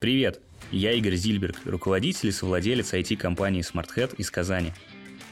Привет, я Игорь Зильберг, руководитель и совладелец IT-компании SmartHead из Казани.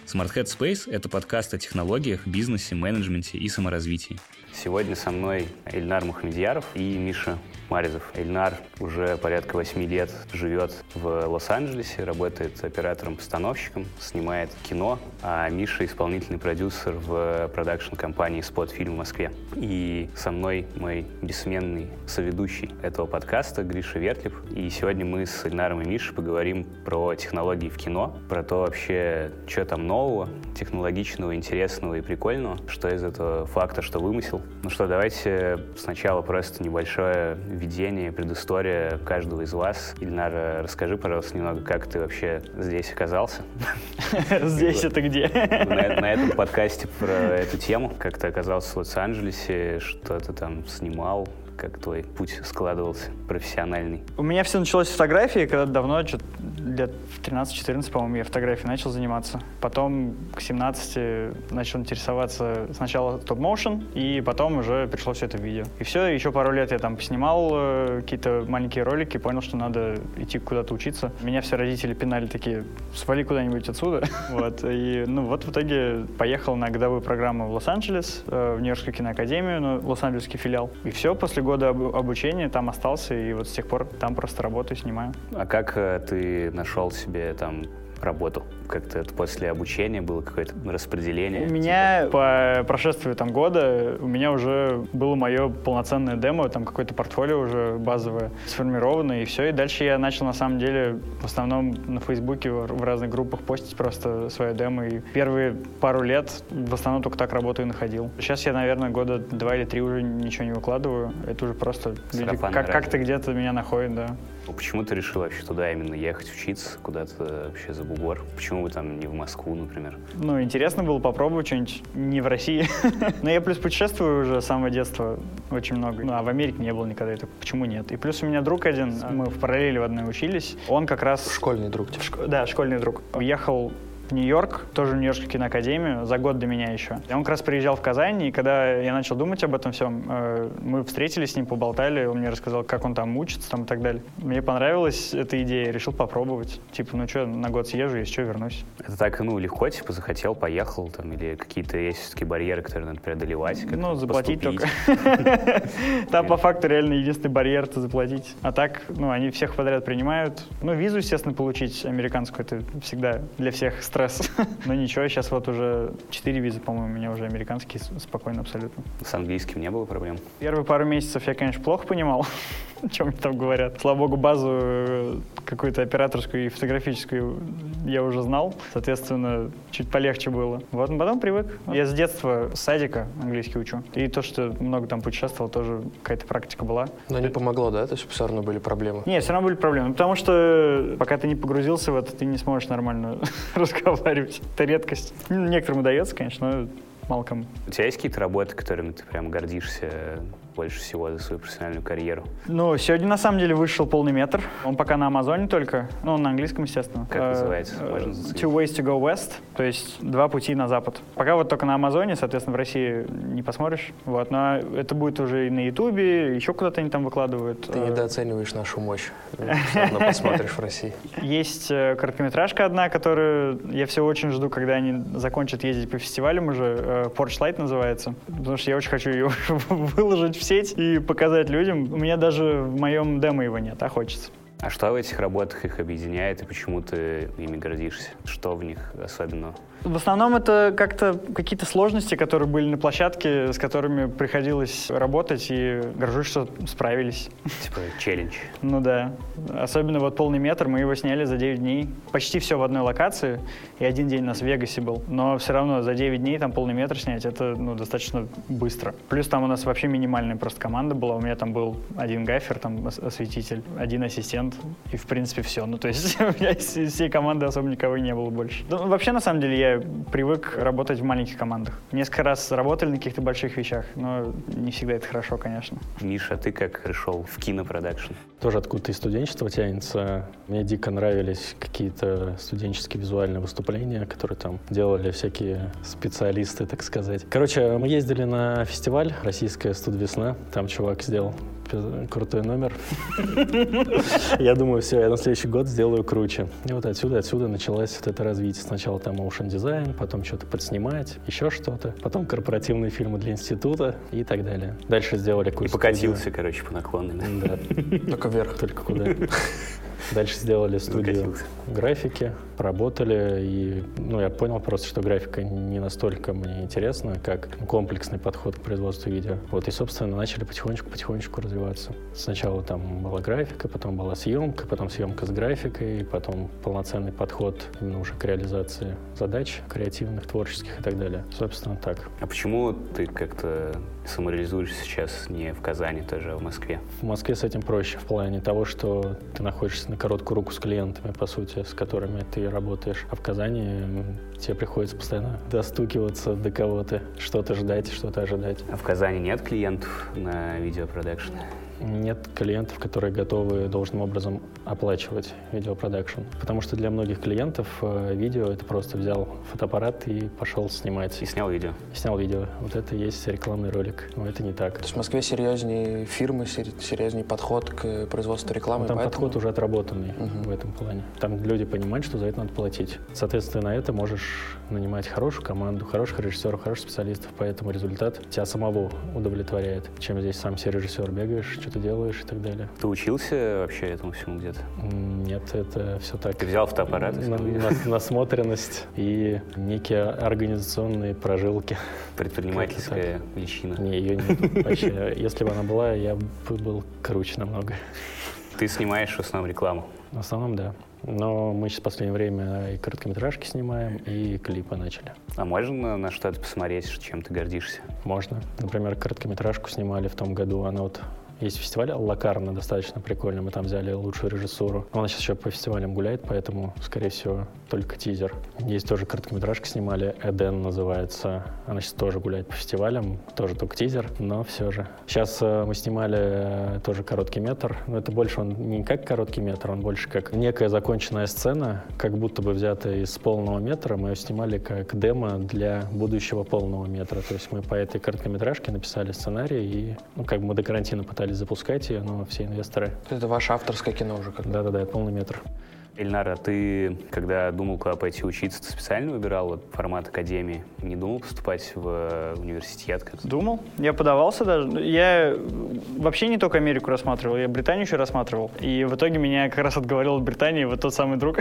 SmartHead Space – это подкаст о технологиях, бизнесе, менеджменте и саморазвитии. Сегодня со мной Эльнар Мухамедьяров и Миша Маризов. Эльнар уже порядка 8 лет живет в Лос-Анджелесе, работает оператором-постановщиком, снимает кино, а Миша исполнительный продюсер в продакшн-компании «Спот Фильм» в Москве. И со мной мой бессменный соведущий этого подкаста Гриша Вертлип. И сегодня мы с Эльнаром и Мишей поговорим про технологии в кино, про то вообще, что там нового, технологичного, интересного и прикольного, что из этого факта, что вымысел. Ну что, давайте сначала просто небольшое введение, предыстория каждого из вас. Ильнар, расскажи, пожалуйста, немного, как ты вообще здесь оказался. Здесь это где? На этом подкасте про эту тему, как ты оказался в Лос-Анджелесе, что ты там снимал, как твой путь складывался профессиональный? У меня все началось с фотографии, когда давно, лет в 13-14, по-моему, я фотографией начал заниматься. Потом к 17 начал интересоваться сначала топ-моушен, и потом уже пришло все это в видео. И все, еще пару лет я там поснимал э, какие-то маленькие ролики, понял, что надо идти куда-то учиться. Меня все родители пинали такие, свали куда-нибудь отсюда. вот. И ну вот в итоге поехал на годовую программу в Лос-Анджелес, э, в Нью-Йоркскую киноакадемию, ну, Лос-Анджелесский филиал. И все, после года об обучения там остался, и вот с тех пор там просто работаю, снимаю. А как э, ты нашел себе там работу? Как-то после обучения было какое-то распределение? У меня типа? по прошествию там года у меня уже было мое полноценное демо, там какое-то портфолио уже базовое сформировано, и все. И дальше я начал на самом деле в основном на Фейсбуке в разных группах постить просто свое демо. И первые пару лет в основном только так работу и находил. Сейчас я, наверное, года два или три уже ничего не выкладываю. Это уже просто люди как- как-то где-то меня находят, да. Ну, почему ты решил вообще туда именно ехать учиться, куда-то вообще за бугор? Почему вы там не в Москву, например? Ну, интересно было попробовать что-нибудь не в России. Но я плюс путешествую уже с самого детства очень много. Ну, а в Америке не было никогда. Это почему нет? И плюс у меня друг один, мы в параллели в одной учились. Он как раз... Школьный друг. Шко... Да, школьный друг. Уехал в Нью-Йорк, тоже в Нью-Йоркскую киноакадемию, за год до меня еще. И он как раз приезжал в Казань, и когда я начал думать об этом всем, э, мы встретились с ним, поболтали, он мне рассказал, как он там учится там и так далее. Мне понравилась эта идея, решил попробовать. Типа, ну что, на год съезжу, если что, вернусь. Это так, ну, легко, типа, захотел, поехал, там, или какие-то есть все-таки барьеры, которые надо преодолевать? Ну, заплатить только. Там по факту реально единственный барьер — это заплатить. А так, ну, они всех подряд принимают. Ну, визу, естественно, получить американскую, это всегда для всех стресс. Но ничего, сейчас вот уже четыре визы, по-моему, у меня уже американские, спокойно абсолютно. С английским не было проблем? Первые пару месяцев я, конечно, плохо понимал, о чем там говорят. Слава богу, базу э, какую-то операторскую и фотографическую я уже знал. Соответственно, чуть полегче было. Вот, потом привык. Я с детства с садика английский учу. И то, что много там путешествовал, тоже какая-то практика была. Но не помогло, да? То есть все равно были проблемы? Нет, все равно были проблемы. Потому что пока ты не погрузился в это, ты не сможешь нормально разговаривать. Это редкость. Некоторым удается, конечно, но мало кому. У тебя есть какие-то работы, которыми ты прям гордишься больше всего за свою профессиональную карьеру? Ну, сегодня на самом деле вышел полный метр. Он пока на Амазоне только, ну, на английском, естественно. Как uh, называется? Можно Two ways to go west, то есть два пути на запад. Пока вот только на Амазоне, соответственно, в России не посмотришь. Вот, но это будет уже и на Ютубе, еще куда-то они там выкладывают. Ты недооцениваешь нашу мощь. Но посмотришь в России. Есть э, короткометражка одна, которую я все очень жду, когда они закончат ездить по фестивалям уже. Porch Light называется. Потому что я очень хочу ее выложить в сеть и показать людям. У меня даже в моем демо его нет, а хочется. А что в этих работах их объединяет и почему ты ими гордишься? Что в них особенного? В основном это как-то какие-то сложности, которые были на площадке, с которыми приходилось работать, и горжусь, что справились. Типа челлендж. Ну да. Особенно вот полный метр, мы его сняли за 9 дней. Почти все в одной локации, и один день у нас в Вегасе был. Но все равно за 9 дней там полный метр снять, это ну, достаточно быстро. Плюс там у нас вообще минимальная просто команда была. У меня там был один гафер, там осветитель, один ассистент, и в принципе все. Ну то есть у меня из всей команды особо никого не было больше. Ну, вообще, на самом деле, я привык работать в маленьких командах. Несколько раз работали на каких-то больших вещах, но не всегда это хорошо, конечно. Миша, ты как пришел в кинопродакшн? Тоже откуда-то из студенчества тянется. Мне дико нравились какие-то студенческие визуальные выступления, которые там делали всякие специалисты, так сказать. Короче, мы ездили на фестиваль «Российская студвесна». Там чувак сделал крутой номер. Я думаю, все, я на следующий год сделаю круче. И вот отсюда, отсюда началось вот это развитие. Сначала там motion дизайн, потом что-то подснимать, еще что-то. Потом корпоративные фильмы для института и так далее. Дальше сделали курс. И покатился, короче, по наклонной. Да. Только вверх. Только куда. Дальше сделали студию графики, поработали, и ну, я понял просто, что графика не настолько мне интересна, как комплексный подход к производству видео. Вот, и, собственно, начали потихонечку-потихонечку развиваться. Сначала там была графика, потом была съемка, потом съемка с графикой, потом полноценный подход именно уже к реализации задач креативных, творческих и так далее. Собственно, так. А почему ты как-то самореализуешься сейчас не в Казани, тоже а в Москве? В Москве с этим проще в плане того, что ты находишься на короткую руку с клиентами, по сути, с которыми ты работаешь. А в Казани тебе приходится постоянно достукиваться до кого-то, что-то ждать, что-то ожидать. А в Казани нет клиентов на видеопродакшн? Нет клиентов, которые готовы должным образом оплачивать видеопродакшн. Потому что для многих клиентов э, видео — это просто взял фотоаппарат и пошел снимать. И снял видео. И снял видео. Вот это и есть рекламный ролик. Но это не так. То есть в Москве серьезнее фирмы, серьезнее подход к производству рекламы? Ну, там поэтому... подход уже отработанный угу. в этом плане. Там люди понимают, что за это надо платить. Соответственно, на это можешь нанимать хорошую команду, хороших режиссеров, хороших специалистов, поэтому результат тебя самого удовлетворяет. Чем здесь сам себе режиссер бегаешь, что ты делаешь и так далее. Ты учился вообще этому всему где-то? Нет, это все так. Ты взял фотоаппарат? На, на, насмотренность и некие организационные прожилки. Предпринимательская личина? Не, ее нет вообще. Если бы она была, я бы был круче намного. Ты снимаешь в основном рекламу? В основном, да. Но мы сейчас в последнее время и короткометражки снимаем, и клипы начали. А можно на что-то посмотреть, чем ты гордишься? Можно. Например, короткометражку снимали в том году, она вот есть фестиваль Лакарна, достаточно прикольный. Мы там взяли лучшую режиссуру. Она сейчас еще по фестивалям гуляет, поэтому, скорее всего, только тизер. Есть тоже короткометражка снимали. Эден называется. Она сейчас тоже гуляет по фестивалям. Тоже только тизер, но все же. Сейчас э, мы снимали э, тоже короткий метр. Но это больше он не как короткий метр, он больше как некая законченная сцена, как будто бы взята из полного метра. Мы ее снимали как демо для будущего полного метра. То есть мы по этой короткометражке написали сценарий и ну, как бы мы до карантина пытались запускать ее, но все инвесторы... Это ваше авторское кино уже как Да-да-да, полный метр. Эльнара, ты, когда думал, куда пойти учиться, ты специально выбирал вот, формат академии? Не думал поступать в э, университет? Думал. Я подавался даже. Я вообще не только Америку рассматривал, я Британию еще рассматривал. И в итоге меня как раз отговорил от Британии вот тот самый друг.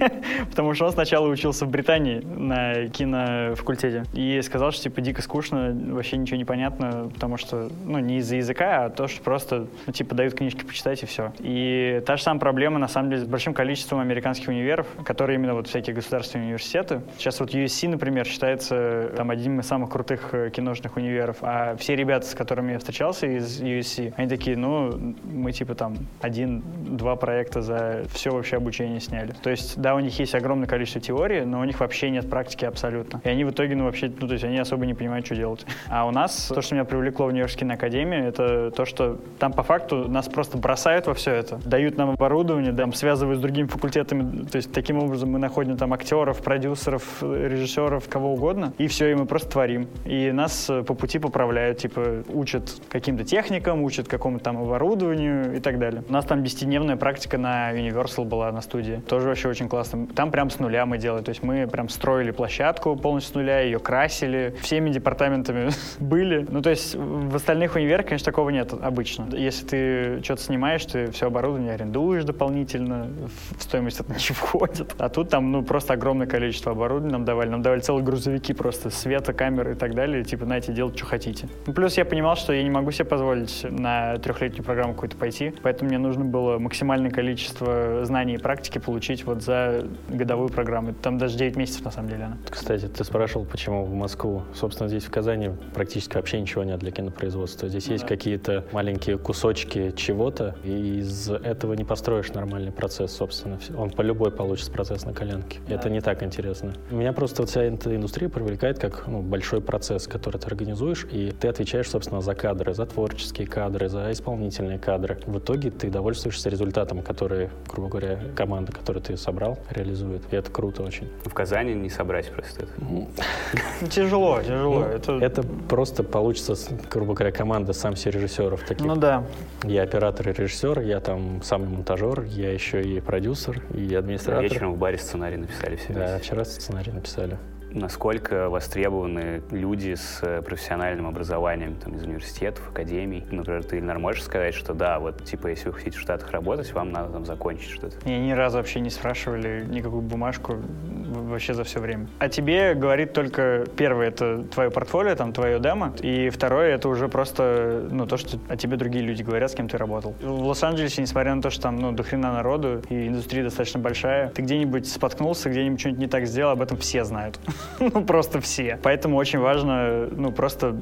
Потому что он сначала учился в Британии на кинофакультете. И сказал, что типа дико скучно, вообще ничего не понятно, потому что, ну, не из-за языка, а то, что просто, ну, типа, дают книжки почитать и все. И та же самая проблема, на самом деле, с большим количеством американских универов, которые именно вот всякие государственные университеты. Сейчас вот USC, например, считается там одним из самых крутых э, киношных универов, а все ребята, с которыми я встречался из USC, они такие, ну, мы типа там один-два проекта за все вообще обучение сняли. То есть, да, у них есть огромное количество теории, но у них вообще нет практики абсолютно. И они в итоге, ну, вообще, ну, то есть они особо не понимают, что делать. А у нас то, что меня привлекло в Нью-Йоркской академии, это то, что там по факту нас просто бросают во все это, дают нам оборудование, там, связывают с другими факультетами, факультетами. То есть таким образом мы находим там актеров, продюсеров, режиссеров, кого угодно, и все, и мы просто творим. И нас э, по пути поправляют, типа учат каким-то техникам, учат какому-то там оборудованию и так далее. У нас там десятидневная практика на Universal была на студии. Тоже вообще очень классно. Там прям с нуля мы делали. То есть мы прям строили площадку полностью с нуля, ее красили, всеми департаментами были. Ну, то есть в остальных универах, конечно, такого нет обычно. Если ты что-то снимаешь, ты все оборудование арендуешь дополнительно в стоимость стоимость это не входит. А тут там, ну, просто огромное количество оборудования нам давали. Нам давали целые грузовики просто, света, камеры и так далее. Типа, знаете, делать, что хотите. Ну, плюс я понимал, что я не могу себе позволить на трехлетнюю программу какую-то пойти, поэтому мне нужно было максимальное количество знаний и практики получить вот за годовую программу. Там даже 9 месяцев, на самом деле, она. Кстати, ты спрашивал, почему в Москву. Собственно, здесь в Казани практически вообще ничего нет для кинопроизводства. Здесь ну, есть да. какие-то маленькие кусочки чего-то, и из этого не построишь нормальный процесс, собственно. Он по любой получит процесс на коленке. Да. Это не так интересно. Меня просто вся эта индустрия привлекает как ну, большой процесс, который ты организуешь, и ты отвечаешь, собственно, за кадры, за творческие кадры, за исполнительные кадры. В итоге ты довольствуешься результатом, который, грубо говоря, команда, которую ты собрал, реализует. И это круто очень. В Казани не собрать просто это. Ну, тяжело, тяжело. Ну, это... просто получится, грубо говоря, команда сам все режиссеров таких. Ну да. Я оператор и режиссер, я там самый монтажер, я еще и продюсер, и администратор. Вечером в баре сценарий написали все Да, вчера сценарий написали насколько востребованы люди с э, профессиональным образованием там, из университетов, академий. Например, ты, Ильнар, можешь сказать, что да, вот, типа, если вы хотите в Штатах работать, вам надо там закончить что-то? Меня ни разу вообще не спрашивали никакую бумажку вообще за все время. А тебе говорит только, первое, это твое портфолио, там, твое демо, и второе, это уже просто, ну, то, что о тебе другие люди говорят, с кем ты работал. В Лос-Анджелесе, несмотря на то, что там, ну, до хрена народу, и индустрия достаточно большая, ты где-нибудь споткнулся, где-нибудь что-нибудь не так сделал, об этом все знают. ну, просто все. Поэтому очень важно, ну, просто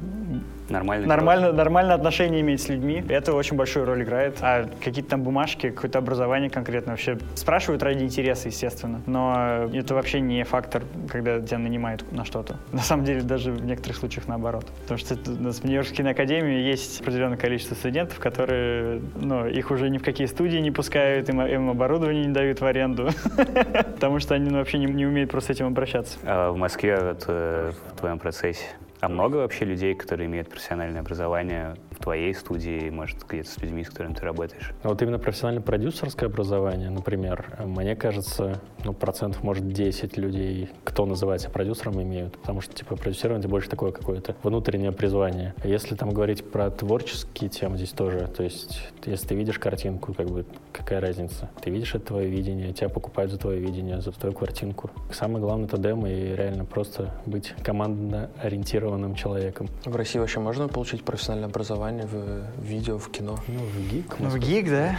Нормально. Нормально, нормальное отношение иметь с людьми. Это очень большую роль играет. А какие-то там бумажки, какое-то образование конкретно вообще спрашивают ради интереса, естественно. Но это вообще не фактор, когда тебя нанимают на что-то. На самом деле, даже в некоторых случаях наоборот. Потому что у нас в Нью-Йоркской киноакадемии есть определенное количество студентов, которые, ну, их уже ни в какие студии не пускают, им, им оборудование не дают в аренду. Потому что они ну, вообще не, умеют просто с этим обращаться. А в Москве э, в твоем процессе а много вообще людей, которые имеют профессиональное образование в твоей студии, может, где-то с людьми, с которыми ты работаешь? А вот именно профессионально-продюсерское образование, например, мне кажется, ну, процентов, может, 10 людей, кто называется продюсером, имеют. Потому что, типа, продюсирование больше такое какое-то внутреннее призвание. А если там говорить про творческие темы здесь тоже, то есть, если ты видишь картинку, как бы, какая разница? Ты видишь это твое видение, тебя покупают за твое видение, за твою картинку. Самое главное — это демо и реально просто быть командно ориентированным человеком. В России вообще можно получить профессиональное образование в видео, в кино? Ну, в ГИК. Ну, в ГИК, да.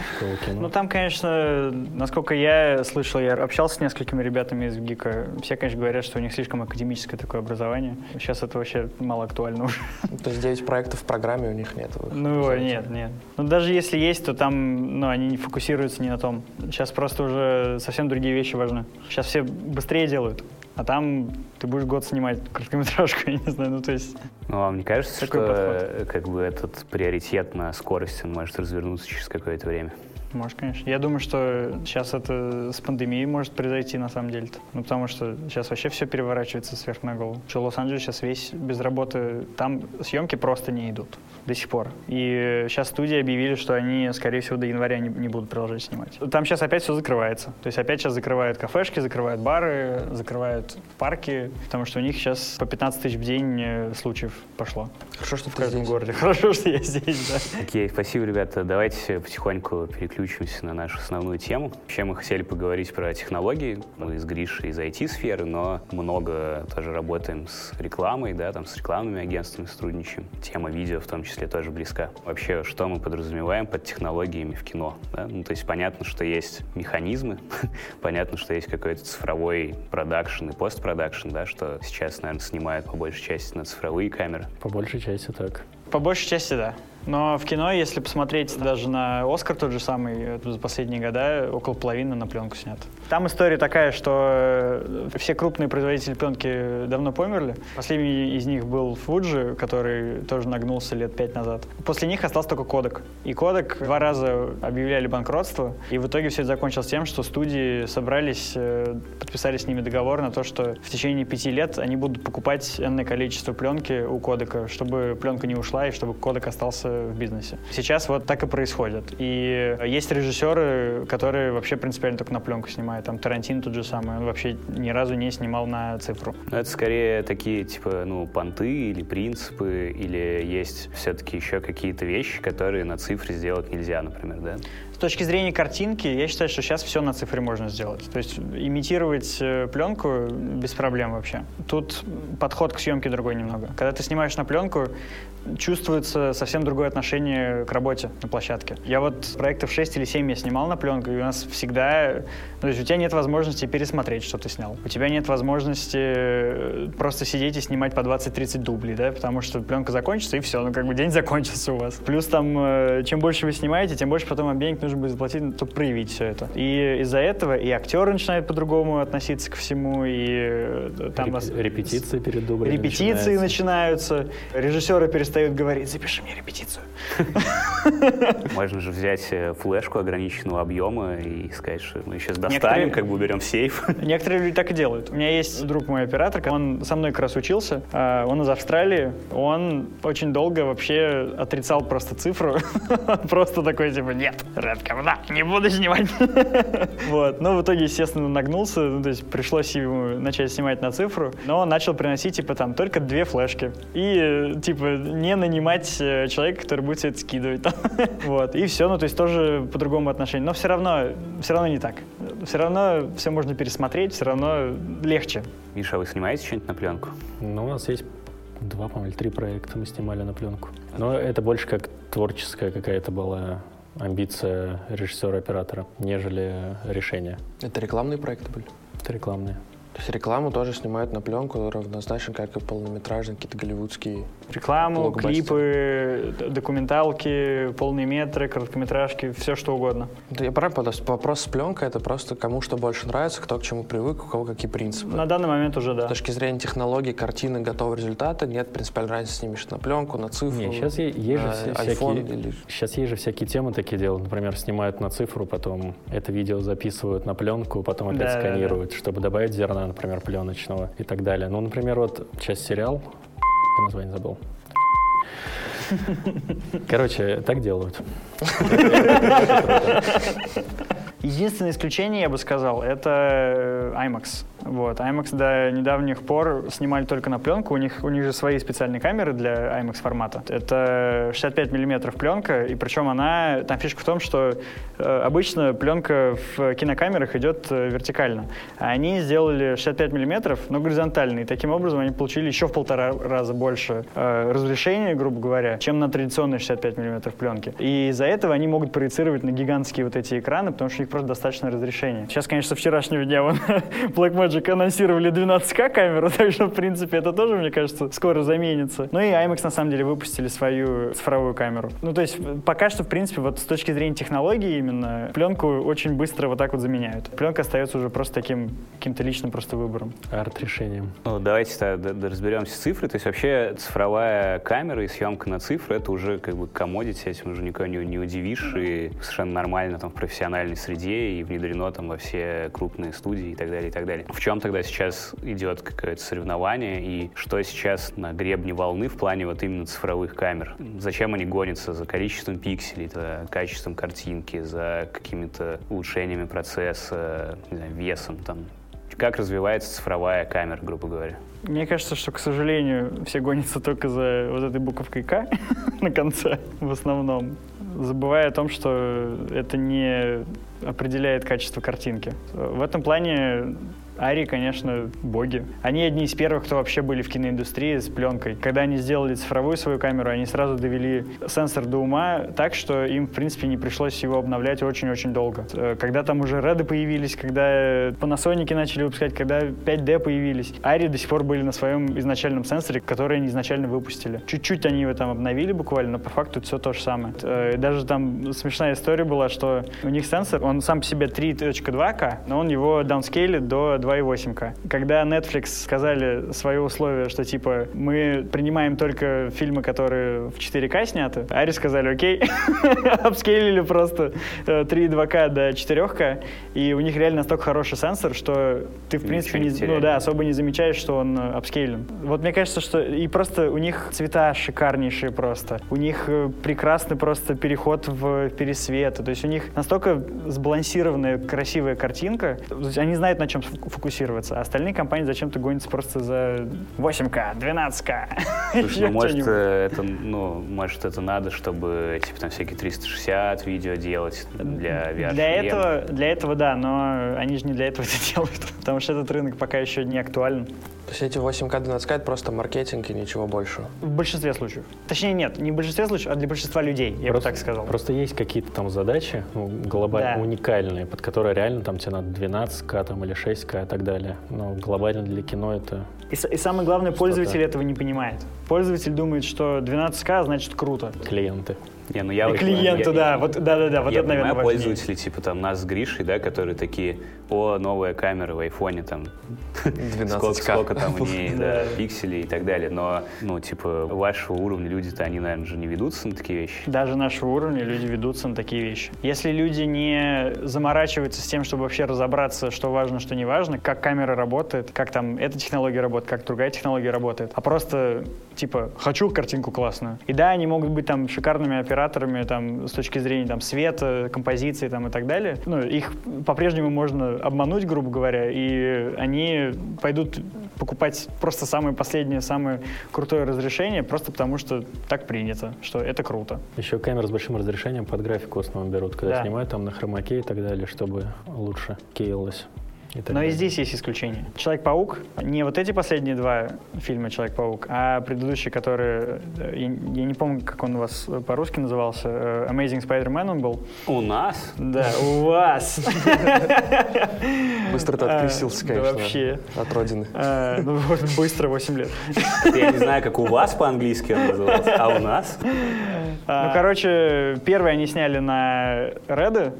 Ну, там, конечно, насколько я слышал, я общался с несколькими ребятами из ГИКа, все, конечно, говорят, что у них слишком академическое такое образование. Сейчас это вообще мало актуально уже. То есть 9 проектов в программе у них нет? Ну, нет, нет. Ну, даже если есть, то там, ну, они не фокусируются не на том. Сейчас просто уже совсем другие вещи важны. Сейчас все быстрее делают. А там ты будешь год снимать короткометражку, я не знаю, ну то есть... Ну, а мне кажется, что подход. как бы этот приоритет на скорость он может развернуться через какое-то время. Может, конечно. Я думаю, что сейчас это с пандемией может произойти на самом деле. -то. Ну, потому что сейчас вообще все переворачивается сверх на голову. Что Лос-Анджелес сейчас весь без работы. Там съемки просто не идут до сих пор. И сейчас студии объявили, что они, скорее всего, до января не, не будут продолжать снимать. Там сейчас опять все закрывается. То есть опять сейчас закрывают кафешки, закрывают бары, закрывают парки, потому что у них сейчас по 15 тысяч в день э, случаев пошло. Хорошо, что в ты здесь. городе. Хорошо, что я здесь, да. Окей, okay, спасибо, ребята. Давайте потихоньку переключимся на нашу основную тему. Вообще мы хотели поговорить про технологии. Мы с Гришей из IT-сферы, но много тоже работаем с рекламой, да, там с рекламными агентствами сотрудничаем. Тема видео в том числе тоже близка. Вообще, что мы подразумеваем под технологиями в кино? Да? Ну, то есть понятно, что есть механизмы, понятно, что есть какой-то цифровой продакшн и постпродакшн, да, что сейчас, наверное, снимают по большей части на цифровые камеры. По большей части так. По большей части, да. Но в кино, если посмотреть даже на «Оскар» тот же самый, за последние года около половины на пленку снят. Там история такая, что э, все крупные производители пленки давно померли. Последний из них был Fuji, который тоже нагнулся лет пять назад. После них остался только Кодек. И Кодек два раза объявляли банкротство, и в итоге все это закончилось тем, что студии собрались, э, подписали с ними договор на то, что в течение пяти лет они будут покупать энное количество пленки у Кодека, чтобы пленка не ушла и чтобы Кодек остался в бизнесе. Сейчас вот так и происходит. И есть режиссеры, которые вообще принципиально только на пленку снимают. Там Тарантин тот же самый, он вообще ни разу не снимал на цифру. Ну, это скорее такие, типа, ну, понты или принципы, или есть все-таки еще какие-то вещи, которые на цифре сделать нельзя, например, да? С точки зрения картинки, я считаю, что сейчас все на цифре можно сделать. То есть имитировать э, пленку без проблем вообще. Тут подход к съемке другой немного. Когда ты снимаешь на пленку, чувствуется совсем другое отношение к работе на площадке. Я вот проектов 6 или 7 я снимал на пленку, и у нас всегда... Ну, то есть у тебя нет возможности пересмотреть, что ты снял. У тебя нет возможности э, просто сидеть и снимать по 20-30 дублей, да, потому что пленка закончится, и все, ну как бы день закончился у вас. Плюс там, э, чем больше вы снимаете, тем больше потом вам денег нужно будет заплатить, чтобы проявить все это. И из-за этого и актеры начинают по-другому относиться ко всему, и э, там... Реп- Репетиции перед дублем Репетиции начинаются. Режиссеры перестают говорить, запиши мне репетицию. Можно же взять э, флешку ограниченного объема и сказать, что мы сейчас достанем, Некоторые- как бы уберем сейф. Некоторые люди так и делают. У меня есть друг мой оператор, он со мной как раз учился, а, он из Австралии, он очень долго вообще отрицал просто цифру, просто такой типа, нет, Red говна, не буду снимать. Вот, но в итоге, естественно, нагнулся, ну, то есть пришлось ему начать снимать на цифру, но он начал приносить, типа, там, только две флешки и, э, типа, не нанимать э, человека, который будет все это скидывать. там. Вот, и все, ну, то есть тоже по-другому отношению, но все равно, все равно не так. Все равно все можно пересмотреть, все равно легче. Миша, а вы снимаете что-нибудь на пленку? Ну, у нас есть два, по-моему, или три проекта мы снимали на пленку. Но это больше как творческая какая-то была амбиция режиссера-оператора, нежели решение. Это рекламные проекты были? Это рекламные. То есть рекламу тоже снимают на пленку, равнозначно, как и полнометражные какие-то голливудские. Рекламу, клипы, документалки, полные метры, короткометражки, все что угодно. Да я правильно понял, вопрос с пленкой это просто кому что больше нравится, кто к чему привык, у кого какие принципы. На данный момент уже да. С точки зрения технологий, картины, готового результата, нет принципиальной разницы, снимешь на пленку, на цифру, Не, сейчас есть, же iPhone всякие, или... сейчас есть же всякие темы такие делают. Например, снимают на цифру, потом это видео записывают на пленку, потом опять Да, да, да. сканируют, чтобы добавить зерна, например, пленочного и так далее. Ну, например, вот часть сериал, название забыл. Короче, так делают. Единственное исключение, я бы сказал, это э, IMAX. Вот. IMAX до недавних пор снимали только на пленку. У них, у них же свои специальные камеры для IMAX формата. Это 65 миллиметров пленка, и причем она, там фишка в том, что э, обычно пленка в кинокамерах идет э, вертикально. А они сделали 65 миллиметров, но горизонтально. И таким образом они получили еще в полтора раза больше э, разрешения, грубо говоря, чем на традиционные 65 миллиметров пленки. И из-за этого они могут проецировать на гигантские вот эти экраны, потому что у них просто достаточно разрешения. Сейчас, конечно, со вчерашнего дня вон, Blackmagic анонсировали 12К камеру, так что, в принципе, это тоже, мне кажется, скоро заменится. Ну и IMAX, на самом деле, выпустили свою цифровую камеру. Ну, то есть, пока что, в принципе, вот с точки зрения технологии именно, пленку очень быстро вот так вот заменяют. Пленка остается уже просто таким каким-то личным просто выбором. Арт-решением. Ну, давайте тогда разберемся с цифрой. То есть вообще цифровая камера и съемка на цифру — это уже как бы комодити, этим уже никого не, не удивишь, и совершенно нормально там в профессиональной среде, и внедрено там во все крупные студии и так далее, и так далее. В чем тогда сейчас идет какое-то соревнование, и что сейчас на гребне волны в плане вот именно цифровых камер? Зачем они гонятся за количеством пикселей, за качеством картинки, за какими-то улучшениями процесса, знаю, весом там? Как развивается цифровая камера, грубо говоря? Мне кажется, что, к сожалению, все гонятся только за вот этой буковкой К на конце в основном, забывая о том, что это не определяет качество картинки. В этом плане Ари, конечно, боги. Они одни из первых, кто вообще были в киноиндустрии с пленкой. Когда они сделали цифровую свою камеру, они сразу довели сенсор до ума так, что им, в принципе, не пришлось его обновлять очень-очень долго. Э, Когда там уже Реды появились, когда Panasonic начали выпускать, когда 5D появились, Ари до сих пор были на своем изначальном сенсоре, который они изначально выпустили. Чуть-чуть они его там обновили буквально, но по факту все то же самое. Э, Даже там смешная история была, что у них сенсор, он сам по себе 3.2К, но он его даунскейлит до 2.8К. Когда Netflix сказали свои условия, что типа мы принимаем только фильмы, которые в 4К сняты, Ари сказали окей, апскейлили просто э, 3.2К до 4К, и у них реально настолько хороший сенсор, что ты в принципе не ну да, особо не замечаешь, что он э, апскейлен. Вот мне кажется, что и просто у них цвета шикарнейшие просто. У них э, прекрасный просто переход в пересвет. То есть у них настолько сбалансированная, красивая картинка. Они знают, на чем фокусироваться. А остальные компании зачем-то гонятся просто за 8К, 12К. Слушай, ну, может, э, это, ну, может, это надо, чтобы, типа, там всякие 360 видео делать для VR. Для этого, для этого, да, но они же не для этого это делают, потому что этот рынок пока еще не актуален. То есть эти 8К, 12К это просто маркетинг и ничего больше? В большинстве случаев. Точнее, нет, не в большинстве случаев, а для большинства людей, я просто, бы так сказал. Просто есть какие-то там задачи ну, глобально да. уникальные, под которые реально там тебе надо 12К там, или 6К и так далее. Но глобально для кино это... И, и самое главное, пользователь этого не понимает. Пользователь думает, что 12К значит круто. Клиенты. Не, ну я, и клиенты, я, да, вот, да, да, да, вот я это, наверное, важнее. пользователи, типа там нас с Гришей, да, которые такие, о, новая камера в айфоне, там, 12 сколько, сколько там в ней, да, пикселей и так далее. Но, ну, типа, вашего уровня люди-то, они, наверное, же не ведутся на такие вещи. Даже нашего уровня люди ведутся на такие вещи. Если люди не заморачиваются с тем, чтобы вообще разобраться, что важно, что не важно, как камера работает, как там эта технология работает, как другая технология работает, а просто, типа, хочу картинку классную. И да, они могут быть там шикарными операторами, операторами там, с точки зрения там, света, композиции там, и так далее. Ну, их по-прежнему можно обмануть, грубо говоря, и они пойдут покупать просто самое последнее, самое крутое разрешение, просто потому что так принято, что это круто. Еще камеры с большим разрешением под графику в основном берут, когда да. снимают там на хромаке и так далее, чтобы лучше кейлось. И Но и здесь есть исключение. Человек-паук, не вот эти последние два фильма Человек-паук, а предыдущий, который, э, я, я не помню, как он у вас по-русски назывался, э, Amazing Spider-Man он был. У нас? Да, у вас. Быстро ты открестился, конечно, вообще. от родины. А, ну, быстро, 8 лет. Я не знаю, как у вас по-английски он назывался, а у нас? Ну, короче, первый они сняли на Реды,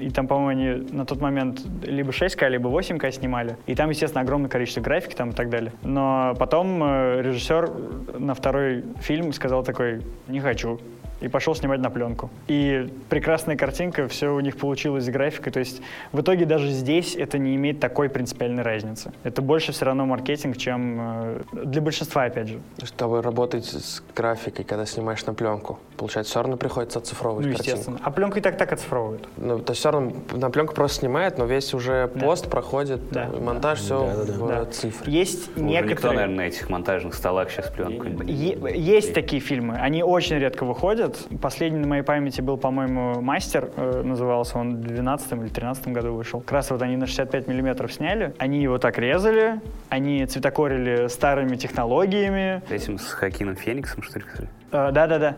и там, по-моему, они на тот момент либо 6К, либо 8К снимали. И там, естественно, огромное количество графики там и так далее. Но потом э, режиссер на второй фильм сказал такой, не хочу и пошел снимать на пленку. И прекрасная картинка, все у них получилось с графикой. То есть в итоге даже здесь это не имеет такой принципиальной разницы. Это больше все равно маркетинг, чем э, для большинства, опять же. Чтобы работать с графикой, когда снимаешь на пленку, получается, все равно приходится оцифровывать Ну, естественно. Картинку. А пленку и так так оцифровывают. Ну, то есть все равно на пленку просто снимает, но весь уже да. пост проходит, да. монтаж, все да, да, в да. цифре. Есть Уже некоторые... никто, наверное, на этих монтажных столах сейчас пленку... Е- есть такие фильмы, они очень редко выходят, выходят. Последний на моей памяти был, по-моему, «Мастер», э, назывался он в 12 или 13 году вышел. Как раз вот они на 65 миллиметров сняли. Они его так резали, они цветокорили старыми технологиями. Этим с Хакином Фениксом, что ли? Э, да-да-да.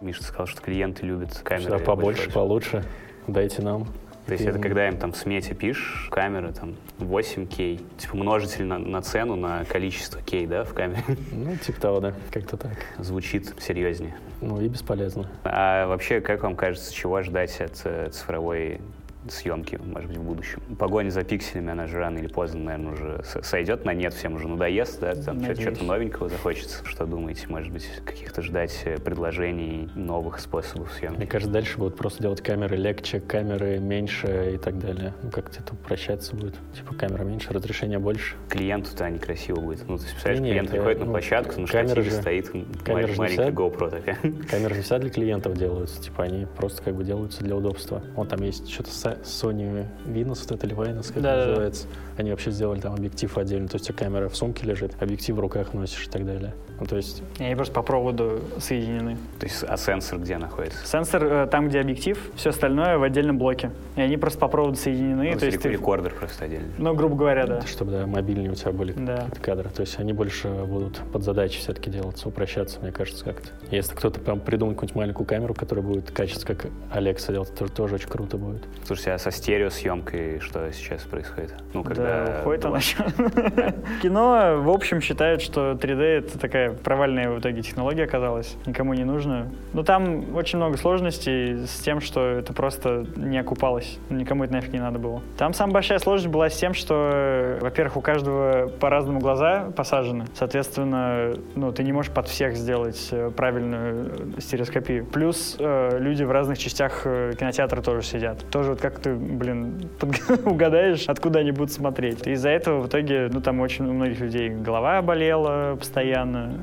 Миша сказал, что клиенты любят камеры. Все побольше, получше. Дайте нам. То есть это когда им там в смете пишешь, камера там 8К, типа множитель на, на цену, на количество К, да, в камере. Ну, типа того, да, как-то так. Звучит серьезнее. Ну и бесполезно. А вообще, как вам кажется, чего ждать от э, цифровой съемки, может быть, в будущем. Погоня за пикселями, она же рано или поздно, наверное, уже сойдет на нет, всем уже надоест, да, там что-то новенького захочется. Что думаете, может быть, каких-то ждать э, предложений, новых способов съемки? Мне кажется, дальше будут просто делать камеры легче, камеры меньше и так далее. Ну, как-то это упрощаться будет. Типа камера меньше, разрешение больше. Клиенту-то некрасиво будет. Ну, ты представляешь, не, клиент приходит на ну, площадку, на штативе же, стоит камера маленькая GoPro такая. Камеры же всегда для клиентов делаются, типа они просто как бы делаются для удобства. Вот там есть что-то Sony Venus, вот это или Venus, как да, называется. Они вообще сделали там объектив отдельно, то есть у тебя камера в сумке лежит, объектив в руках носишь и так далее. Ну, то есть... И они просто по проводу соединены. То есть, а сенсор где находится? Сенсор э, там, где объектив, все остальное в отдельном блоке. И они просто по проводу соединены. Ну, то есть рекордер ты... просто отдельно. Ну, грубо говоря, да. Чтобы, да, мобильные у тебя были да. кадры. То есть они больше будут под задачи все-таки делаться, упрощаться, мне кажется, как-то. Если кто-то прям придумает какую-нибудь маленькую камеру, которая будет качество, как Алекса делать, то тоже очень круто будет. Слушайте, а со стереосъемкой что сейчас происходит? Ну, когда... Да, уходит она Кино, в общем, считает, что 3D — это такая провальная в итоге технология оказалась, никому не нужная. Но там очень много сложностей с тем, что это просто не окупалось, никому это нафиг не надо было. Там самая большая сложность была с тем, что, во-первых, у каждого по-разному глаза посажены, соответственно, ну, ты не можешь под всех сделать э, правильную стереоскопию. Плюс э, люди в разных частях э, кинотеатра тоже сидят. Тоже вот как как ты, блин, под- угадаешь, откуда они будут смотреть. Из-за этого в итоге, ну, там очень у многих людей голова болела постоянно,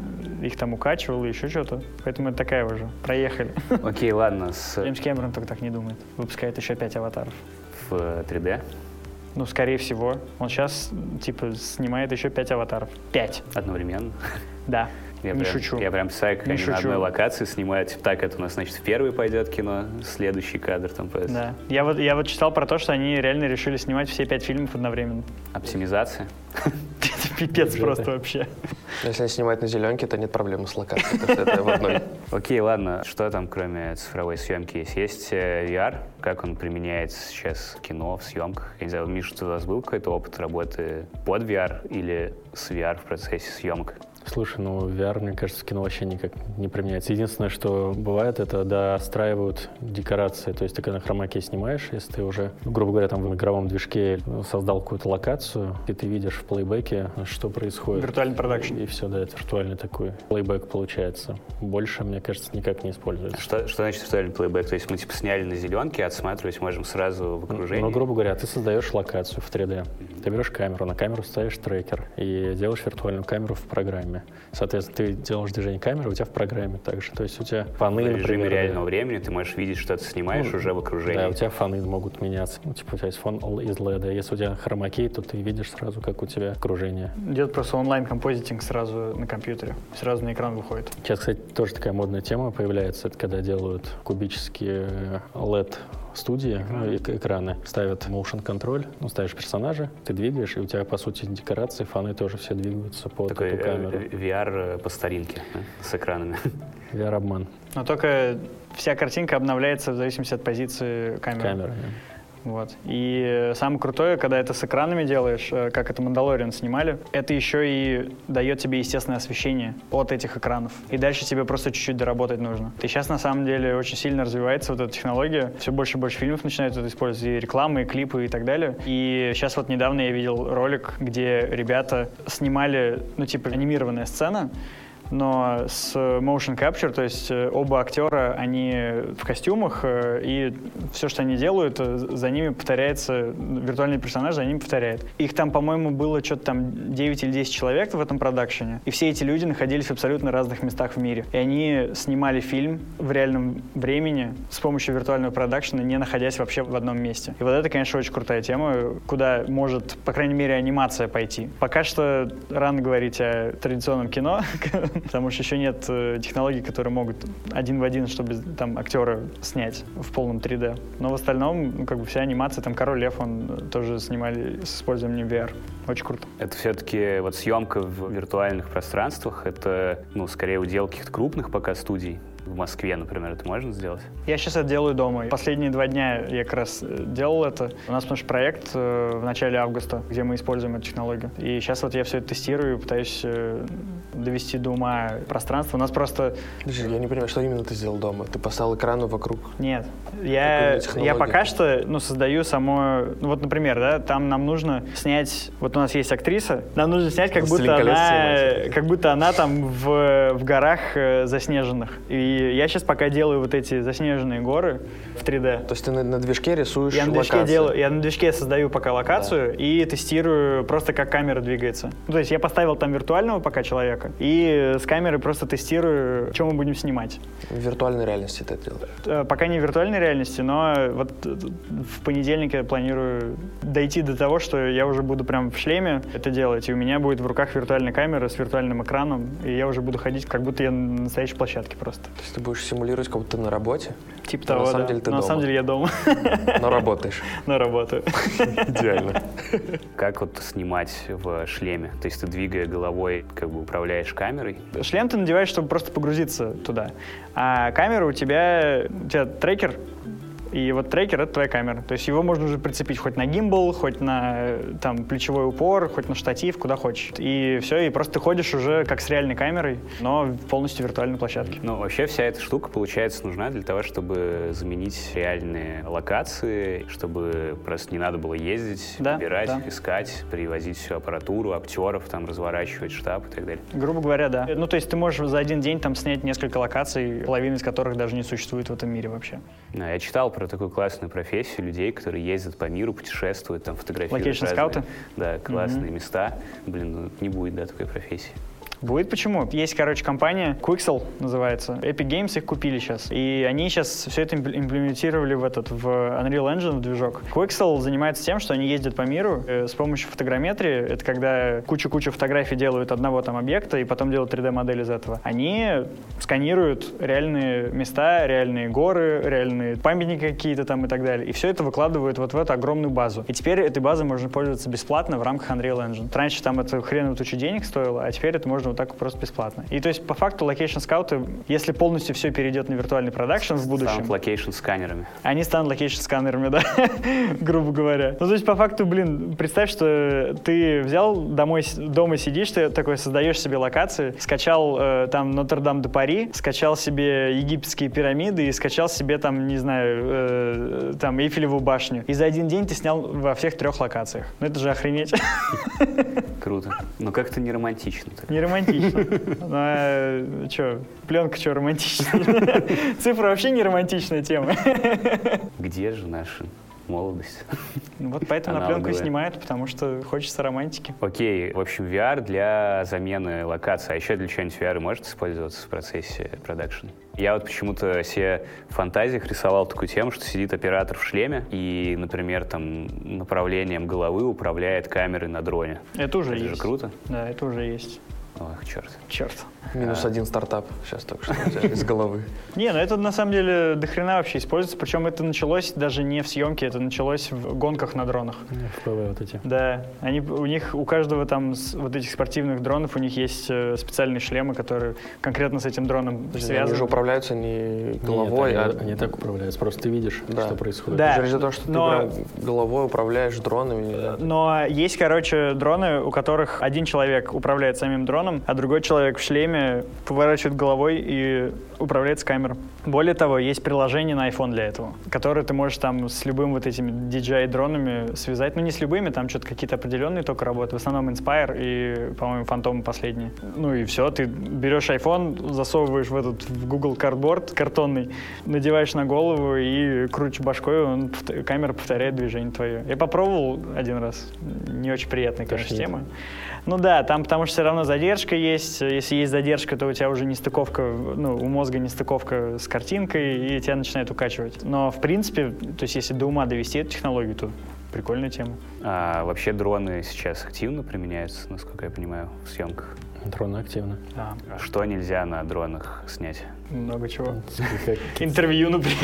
их там укачивало, еще что-то. Поэтому это такая уже. Проехали. Окей, ладно, с Джеймс Кэмерон только так не думает. Выпускает еще пять аватаров. в 3D Ну, скорее всего. Он сейчас, типа, снимает еще пять аватаров. Пять. одновременно. Да. Я Не прям, шучу. Я прям как Не они на шучу. одной локации снимают. Типа, так, это у нас, значит, в первый пойдет кино, следующий кадр там появится. Да. Я вот, я вот читал про то, что они реально решили снимать все пять фильмов одновременно. Оптимизация. Пипец просто вообще. Если они снимают на зеленке, то нет проблем с локацией. то есть Это в одной. Окей, ладно, что там кроме цифровой съемки есть? Есть э, VR, как он применяется сейчас в кино, в съемках? Я не знаю, Миша, у вас был какой-то опыт работы под VR или с VR в процессе съемок? Слушай, ну VR, мне кажется, в кино вообще никак не применяется. Единственное, что бывает, это достраивают декорации. То есть ты когда на хромаке снимаешь, если ты уже, ну, грубо говоря, там в игровом движке создал какую-то локацию, и ты видишь в плейбеке, что происходит. Виртуальный продакшн. И все, да, это виртуальный такой плейбэк получается. Больше, мне кажется, никак не используется. Что, что значит виртуальный плейбэк? То есть мы типа сняли на зеленке, отсматривать можем сразу в окружении? Ну, грубо говоря, ты создаешь локацию в 3D. Ты берешь камеру, на камеру ставишь трекер и делаешь виртуальную камеру в программе. Соответственно, ты делаешь движение камеры, у тебя в программе также. То есть у тебя фоны, в режиме например, реального времени ты можешь видеть, что ты снимаешь Ну, уже в окружении. Да, у тебя фоны могут меняться. Ну, типа у тебя есть фон из LED. Если у тебя хромакей, то ты видишь сразу, как у тебя окружение. Идет просто онлайн-композитинг сразу на компьютере. Сразу на экран выходит. Сейчас, кстати, тоже такая модная тема появляется. Это когда делают кубические LED студии, ну, эк- экраны, ставят motion контроль, ну, ставишь персонажа, ты двигаешь, и у тебя, по сути, декорации, фоны тоже все двигаются под Такой эту э, камеру. э, VR по старинке э, с экранами. VR-обман Но только вся картинка обновляется в зависимости от позиции камеры. камеры. Вот. И э, самое крутое, когда это с экранами делаешь, э, как это Мандалориан снимали, это еще и дает тебе естественное освещение от этих экранов. И дальше тебе просто чуть-чуть доработать нужно. И сейчас на самом деле очень сильно развивается вот эта технология. Все больше и больше фильмов начинают это использовать, и рекламы, и клипы, и так далее. И сейчас вот недавно я видел ролик, где ребята снимали, ну типа анимированная сцена, но с motion capture, то есть э, оба актера, они в костюмах, э, и все, что они делают, э, за ними повторяется, виртуальный персонаж за ними повторяет. Их там, по-моему, было что-то там 9 или 10 человек в этом продакшене, и все эти люди находились в абсолютно разных местах в мире. И они снимали фильм в реальном времени с помощью виртуального продакшена, не находясь вообще в одном месте. И вот это, конечно, очень крутая тема, куда может, по крайней мере, анимация пойти. Пока что рано говорить о традиционном кино, потому что еще нет э, технологий, которые могут один в один, чтобы там актера снять в полном 3D. Но в остальном, ну, как бы вся анимация, там Король Лев, он э, тоже снимали с использованием VR. Очень круто. Это все-таки вот съемка в виртуальных пространствах, это, ну, скорее удел каких-то крупных пока студий. В Москве, например, это можно сделать? Я сейчас это делаю дома. Последние два дня я как раз э, делал это. У нас что проект э, в начале августа, где мы используем эту технологию. И сейчас вот я все это тестирую, пытаюсь э, довести до ума пространство. У нас просто Подожди, я не понимаю, что именно ты сделал дома? Ты поставил экраны вокруг Нет. Я, я пока что ну, создаю само... Ну, вот, например, да, там нам нужно снять... Вот у нас есть актриса, нам нужно снять, как будто она, как будто она там в, в горах заснеженных. И я сейчас пока делаю вот эти заснеженные горы в 3D. То есть ты на, на движке рисуешь Я на движке локации. делаю, я на движке создаю пока локацию и тестирую просто как камера двигается. Ну, то есть я поставил там виртуального пока человека и с камеры просто тестирую, что мы будем снимать. В виртуальной реальности ты это делаешь. Э, Пока не в виртуальной реальности, но вот в понедельник я планирую дойти до того, что я уже буду прям в шлеме это делать, и у меня будет в руках виртуальная камера с виртуальным экраном, и я уже буду ходить, как будто я на настоящей площадке просто. Есть ты будешь симулировать, как будто ты на работе, Типа Но на того, самом да. деле ты Но на дома. самом деле я дома, но работаешь. но работаю. Идеально. Как вот снимать в шлеме? То есть ты, двигая головой, как бы управляешь камерой? Шлем ты надеваешь, чтобы просто погрузиться туда. А камера у тебя, у тебя трекер, и вот трекер — это твоя камера. То есть его можно уже прицепить хоть на гимбал, хоть на э, там, плечевой упор, хоть на штатив, куда хочешь. И все, и просто ты ходишь уже как с реальной камерой, но полностью виртуальной площадке. Ну, вообще вся эта штука, получается, нужна для того, чтобы заменить реальные локации, чтобы просто не надо было ездить, Да, выбирать, да. искать, привозить всю аппаратуру, актеров, там, разворачивать штаб и так далее. Грубо говоря, да. Ну, то есть ты можешь за один день там снять несколько локаций, половина из которых даже не существует в этом мире вообще. Да, Я читал про такую классную профессию людей, которые ездят по миру, путешествуют, там фотографируют разные, скауты? Да, классные места. Блин, ну не будет, да, такой профессии. Будет почему? Есть, короче, компания Quixel называется. Epic Games их купили сейчас. И они сейчас все это импл- имплементировали в этот, в Unreal Engine, в движок. Quixel занимается тем, что они ездят по миру э, с помощью фотограмметрии. Это когда кучу-кучу фотографий делают одного там объекта и потом делают 3D-модель из этого. Они сканируют реальные места, реальные горы, реальные памятники какие-то там и так далее. И все это выкладывают вот в эту огромную базу. И теперь этой базой можно пользоваться бесплатно в рамках Unreal Engine. Раньше там это хреново тучу денег стоило, а теперь это можно вот так просто бесплатно. И то есть по факту location скауты, если полностью все перейдет на виртуальный production в будущем, Станут location сканерами. они станут location сканерами, да, грубо говоря. Ну, то есть, по факту, блин, представь, что ты взял домой, дома сидишь, ты такой создаешь себе локации, скачал э, там Нотр-Дам де Пари, скачал себе египетские пирамиды и скачал себе там, не знаю, э, там Эйфелеву башню. И за один день ты снял во всех трех локациях. Ну, это же охренеть. Круто. Но как-то не романтично. Не романтично. Ну, а, что, пленка что романтичная? Цифра вообще не романтичная тема. Где же наша молодость? Ну Вот поэтому на пленку Аналоговая. снимают, потому что хочется романтики. Окей, в общем, VR для замены локации. А еще для чего-нибудь VR может использоваться в процессе продакшн? Я вот почему-то себе в фантазиях рисовал такую тему, что сидит оператор в шлеме и, например, там направлением головы управляет камерой на дроне. Это уже Это же есть. круто. Да, это уже есть. Ох, черт. Черт. Минус один стартап сейчас только что из головы. Не, ну это на самом деле до хрена вообще используется. Причем это началось даже не в съемке, это началось в гонках на дронах. FPV вот эти. Да, они, у них, у каждого там с- вот этих спортивных дронов, у них есть э, специальные шлемы, которые конкретно с этим дроном Они же связаны. управляются не головой, Нет, а... они, они так управляются. Просто ты видишь, Да. что происходит. Да. Из-за того, что но- ты прям головой управляешь дронами. знаю. Но есть, короче, дроны, у которых один человек управляет самим дроном, а другой человек в шлеме поворачивает головой и управляет с камерой. Более того, есть приложение на iPhone для этого, которое ты можешь там с любым вот этими DJI-дронами связать. Ну, не с любыми, там что-то какие-то определенные только работают. В основном Inspire и, по-моему, Phantom последний. Ну и все, ты берешь iPhone, засовываешь в этот в Google Cardboard картонный, надеваешь на голову и крутишь башкой, он, камера повторяет движение твое. Я попробовал один раз. Не очень приятная, конечно, тема. Ну да, там потому что все равно задержка есть. Если есть задержка, то у тебя уже не стыковка, ну, у мозга не стыковка с картинкой, и тебя начинает укачивать. Но, в принципе, то есть если до ума довести эту технологию, то прикольная тема. А вообще дроны сейчас активно применяются, насколько я понимаю, в съемках. Дроны активны. Да, А что нельзя на дронах снять? Много чего. Интервью, например.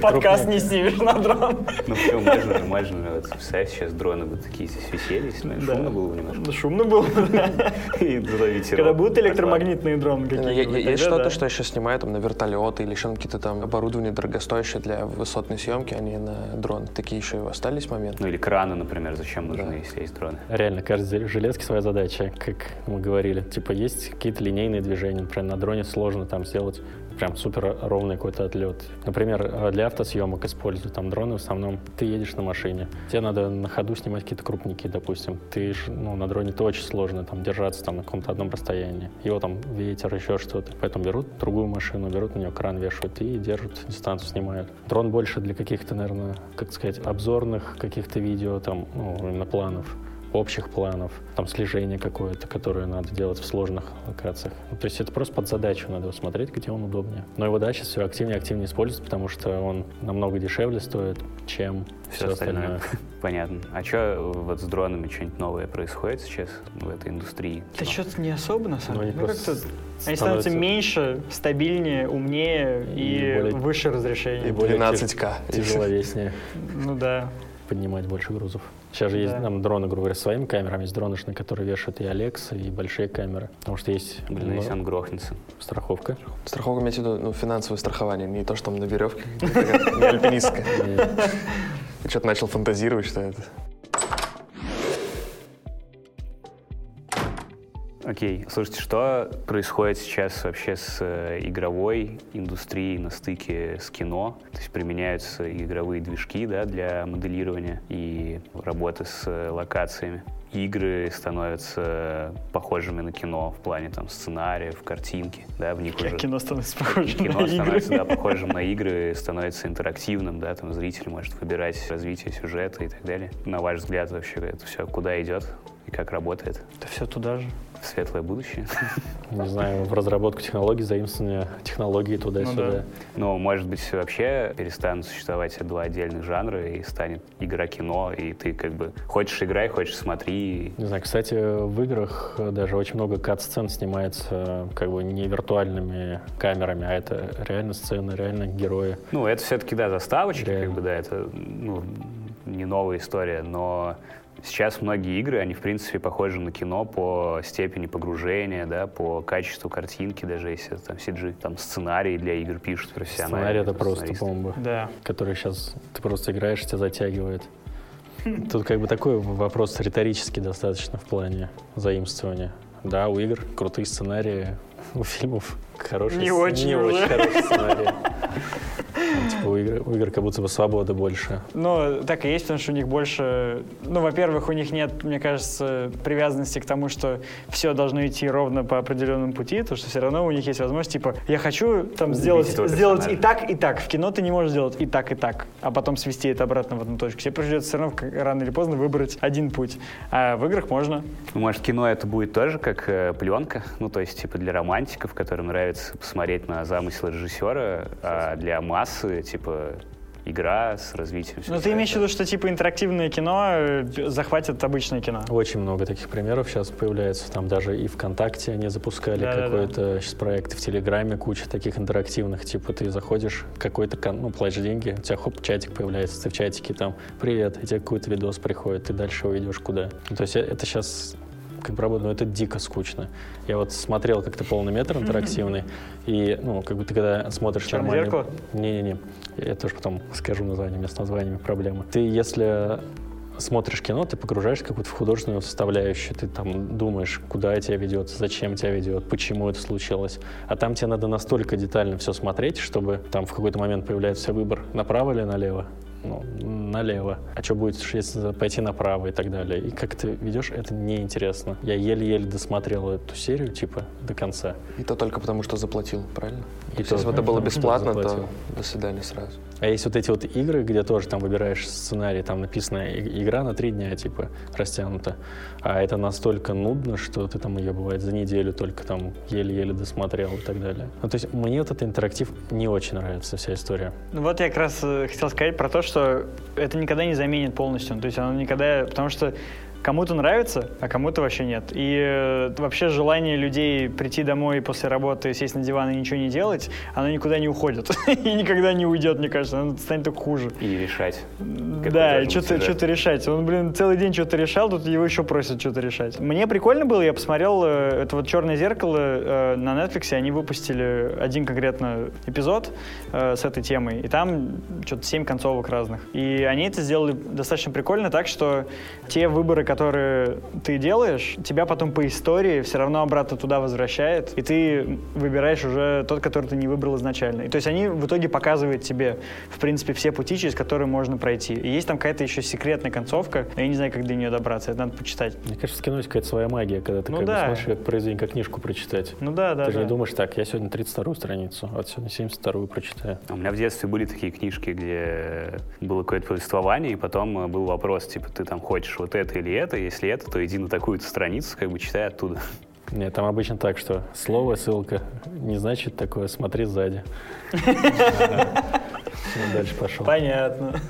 Подкаст не снимешь на дрон. Ну, все, можно, можно. Вот, представь, сейчас дроны бы такие здесь висели, Да. шумно было бы немножко. Ну, Шумно было. И ветерок. Когда будут электромагнитные дроны какие-то. е- Есть что-то, что я сейчас снимаю там на вертолеты или еще какие-то там оборудование дорогостоящее для высотной съемки, а не на дрон. Такие еще остались моменты. Ну или краны, например, зачем нужны, если есть дроны? Реально, каждой железке своя задача, как мы говорили. Типа есть какие-то линейные движения, например, на дроне сложно там сделать прям супер ровный какой-то отлет. Например, э, для автосъемок используют там дроны в основном. Ты едешь на машине, тебе надо на ходу снимать какие-то крупники, допустим. Ты ж, ну, на дроне это очень сложно там держаться там на каком-то одном расстоянии. Его там ветер, еще что-то. Поэтому берут другую машину, берут на нее кран, вешают и держат, дистанцию снимают. Дрон больше для каких-то, наверное, как сказать, обзорных каких-то видео, там, ну, именно планов общих планов, там слежение какое-то, которое надо делать в сложных локациях. Ну, то есть это просто под задачу надо смотреть, где он удобнее. Но его да, сейчас все активнее и активнее используют, потому что он намного дешевле стоит, чем все, Все остальное. остальное. Понятно. А что вот с дронами что-нибудь новое происходит сейчас в этой индустрии? Да что-то не особо, на самом Ну, они деле. Ну, просто Они становятся меньше, стабильнее, умнее и, И более- выше разрешение. и более 12К. Тяжеловеснее Ну да. поднимать больше грузов. Сейчас же есть Да. там дроны, грубо говоря, с своими камерами, есть дроны, на которые вешают и Алекс, и большие камеры. Потому что есть Блин, ну, если он грохнется. страховка. Страховка имеется в виду ну, финансовое страхование, не то, что там на веревке, не альпинистское. И Я что-то начал фантазировать, что это. Окей. Слушайте, что происходит сейчас вообще с э, игровой индустрией на стыке с кино? То есть применяются игровые движки да, для моделирования и работы с э, локациями. игры становятся похожими на кино в плане там сценариев, картинки, да, в них уже... кино становится похожим Кино на игры. становится, да, похожим на игры, становится интерактивным, да, там зритель может выбирать развитие сюжета и так далее. На ваш взгляд вообще это все куда идет и как работает? Это все туда же. Светлое будущее? Не знаю, в разработку технологий, заимствование технологий туда-сюда. Ну да. Ну, может быть, вообще перестанут существовать два отдельных жанра и станет игра-кино, и ты как бы хочешь играй, хочешь смотри. Не знаю, кстати, в играх даже очень много кат-сцен снимается как бы не виртуальными камерами, а это реально сцены, реально герои. Ну, это все-таки, да, заставочки, Реально. как бы, да, это, ну, не новая история, но сейчас многие игры, они, в принципе, похожи на кино по степени погружения, да, по качеству картинки, даже если это там CG, там сценарии для игр пишут профессионально. Сценарий это просто сценаристы. бомба, Да. который сейчас ты просто играешь, тебя затягивает. Тут как бы такой вопрос риторический достаточно в плане заимствования. Да, у игр крутые сценарии, у фильмов хорошие Не очень не уже. очень хорошие сценарии. Ну, Типа у игр, у игр как будто бы свободы больше. Ну, так и есть, потому что у них больше... Ну, во-первых, у них нет, мне кажется, привязанности к тому, что все должно идти ровно по определенному пути, то что все равно у них есть возможность, типа, я хочу там сделать, сделать и так, и так. В кино ты не можешь сделать и так, и так, а потом свести это обратно в одну точку. Тебе придется все равно рано или поздно выбрать один путь. А в играх можно. Может, кино это будет тоже как э, пленка, ну, то есть, типа, для романтиков, которым нравится посмотреть на замысел режиссера, а для массы, типа, игра с развитием Ну, ты имеешь в виду, что типа интерактивное кино э, захватит обычное кино? Очень много таких примеров сейчас появляется. Там даже и ВКонтакте они запускали Да-да-да. какой-то сейчас проект, в Телеграме куча таких интерактивных. Типа ты заходишь, какой-то, кон- ну, платишь деньги, у тебя хоп, чатик появляется, ты в чатике там, привет, и тебе какой-то видос приходит, ты дальше его идешь куда. Ну, то есть э- это сейчас как бы работает, но это дико скучно. Я вот смотрел как-то полный метр интерактивный, и, ну, как бы ты когда смотришь «Черное нормально... зеркало»? Не-не-не, я тоже потом скажу название, с названиями проблемы. Ты, если смотришь кино, ты погружаешься какую-то в художественную составляющую, ты там думаешь, куда тебя ведет, зачем тебя ведет, почему это случилось. А там тебе надо настолько детально все смотреть, чтобы там в какой-то момент появляется выбор направо или налево. Ну, налево. А что будет, если пойти направо и так далее. И как ты ведешь, это неинтересно. Я еле-еле досмотрел эту серию, типа, до конца. И то только потому, что заплатил, правильно? И То есть, то если бы это было бесплатно, то до свидания сразу. А есть вот эти вот игры, где тоже там выбираешь сценарий, там написано «И- игра на три дня, типа, растянута. А это настолько нудно, что ты там ее, бывает, за неделю только там еле-еле досмотрел и так далее. Ну, то есть мне вот этот интерактив не очень нравится, вся история. Ну Вот я как раз э, хотел сказать про то, что это никогда не заменит полностью. То есть оно никогда... Потому что кому-то нравится, а кому-то вообще нет. И э, вообще желание людей прийти домой после работы, сесть на диван и ничего не делать, оно никуда не уходит. И никогда не уйдет, мне кажется. Оно станет только хуже. И решать. Да, и что-то сюжет. что решать. Он, блин, целый день что-то решал, тут его еще просят что-то решать. Мне прикольно было, я посмотрел э, это вот «Черное зеркало» э, на Netflix, они выпустили один конкретно эпизод э, с этой темой, и там что-то семь концовок разных. И они это сделали достаточно прикольно так, что те выборы, которые ты делаешь, тебя потом по истории все равно обратно туда возвращает, и ты выбираешь уже тот, который ты не выбрал изначально. И то есть они в итоге показывают тебе, в принципе, все пути, через которые можно пройти. И есть там какая-то еще секретная концовка, но я не знаю, как до нее добраться, это надо почитать. Мне кажется, в кино есть какая-то своя магия, когда ты Ну как да. бы смотришь как произведение, как книжку прочитать. Ну да, да, ты же да. не думаешь, так, я сегодня 32-ю страницу, а вот сегодня 72-ю прочитаю. У меня в детстве были такие книжки, где было какое-то повествование, и потом э, был вопрос, типа, ты там хочешь вот это или это, если это, то иди на такую-то страницу, как бы читай оттуда. Нет, там обычно так, что слово, ссылка не значит такое, смотри сзади. Дальше пошел. Понятно.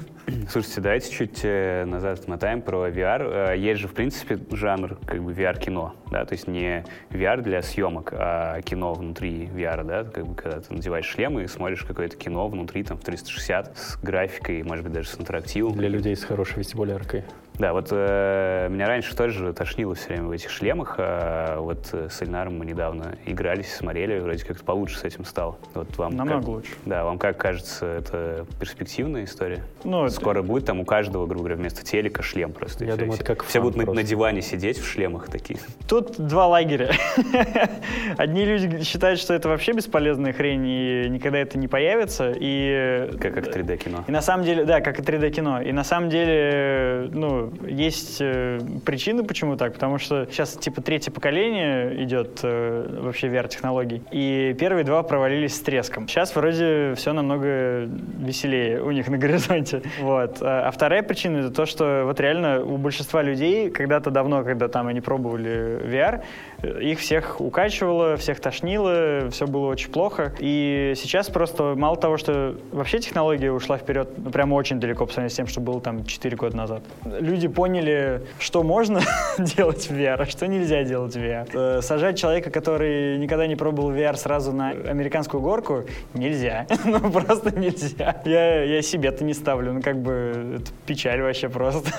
Слушайте, давайте чуть э, назад отмотаем про VR. Э, Есть же, в принципе, жанр как бы VR-кино, да, то есть не VR для съемок, а кино внутри VR, да, как бы когда ты надеваешь шлем и смотришь какое-то кино внутри, там, в 360 с графикой, может быть, даже с интерактивом. Для людей с хорошей вестибуляркой. Да, вот э, меня раньше тоже тошнило все время в этих шлемах, а вот э, с Эльнаром мы недавно игрались, смотрели, вроде как-то получше с этим стало. Вот вам Намного как- лучше. Да, вам как кажется, это перспективная история? Ну, это скоро будет, там у каждого, грубо говоря, вместо телека шлем просто. Я все, думаю, все, это как все будут на, просто. на диване сидеть в шлемах такие. Тут два лагеря. Одни люди считают, что это вообще бесполезная хрень, и никогда это не появится. И Как, как 3D кино. И на самом деле, да, как и 3D кино. И на самом деле, ну, есть э, причины, почему так. Потому что сейчас, типа, третье поколение идет э, вообще VR-технологий. И первые два провалились с треском. Сейчас вроде все намного веселее у них на горизонте. Вот. А а вторая причина это то, что вот реально у большинства людей когда-то давно, когда там они пробовали VR, их всех укачивало, всех тошнило, все было очень плохо. И сейчас просто мало того, что вообще технология ушла вперед, ну, прямо очень далеко по сравнению с тем, что было там 4 года назад. Люди поняли, что можно делать в VR, а что нельзя делать в VR. Э, Сажать человека, который никогда не пробовал VR сразу на американскую горку, нельзя. Ну, просто нельзя. Я, я себе-то не ставлю. Ну, как бы, это печаль вообще просто.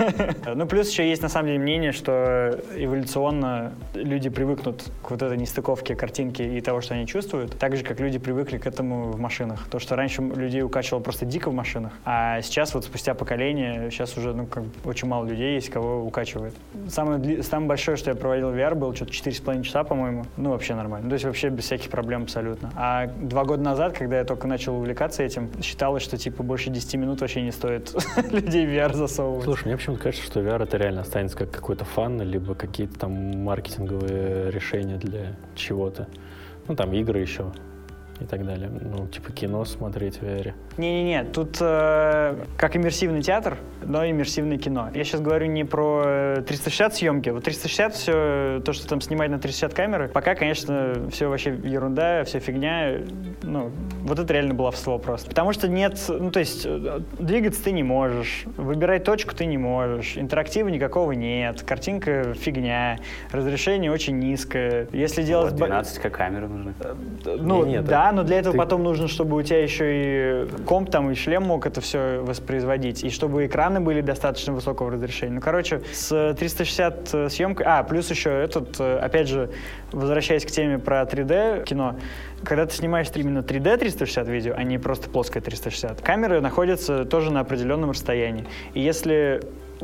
Ну, плюс еще есть, на самом деле, мнение, что эволюционно люди привыкнут к вот этой нестыковке картинки и того, что они чувствуют, так же, как люди привыкли к этому в машинах. То, что раньше людей укачивало просто дико в машинах, а сейчас вот спустя поколение, сейчас уже, ну, как очень мало людей есть, кого укачивает. Самое, самое большое, что я проводил в VR, было что-то 4,5 часа, по-моему. Ну, вообще нормально. Ну, То есть вообще без всяких проблем абсолютно. А два года назад, когда я только начал увлекаться этим, считалось, что типа больше 10 минут вообще не стоит людей в VR засовывать. Слушай, мне почему-то кажется, что VR это реально останется как какой-то фан, либо какие-то там маркетинговые решения для чего-то. Ну, там игры еще и так далее. Ну, типа кино смотреть в VR. Не-не-не, тут э, как иммерсивный театр, но иммерсивное кино. Я сейчас говорю не про э, 360 съемки. Вот 360 все, то, что там снимать на 360 камеры, пока, конечно, все вообще ерунда, все фигня. Ну, вот это реально баловство просто. Потому что нет, ну, то есть э, двигаться ты не можешь, выбирать точку ты не можешь, интерактива никакого нет, картинка фигня, разрешение очень низкое. Если делать... Вот ба- 12 камеры нужны. ну, Не, нет, да, но для этого ты- потом нужно, чтобы у тебя еще и комп там, и шлем мог это все воспроизводить, и чтобы экраны были достаточно высокого разрешения. Ну, короче, с 360 съемкой... А, плюс еще этот, э, опять же, возвращаясь к теме про 3D кино, когда ты снимаешь именно 3D 360 видео, а не просто плоское 360, камеры находятся тоже на определенном расстоянии. И если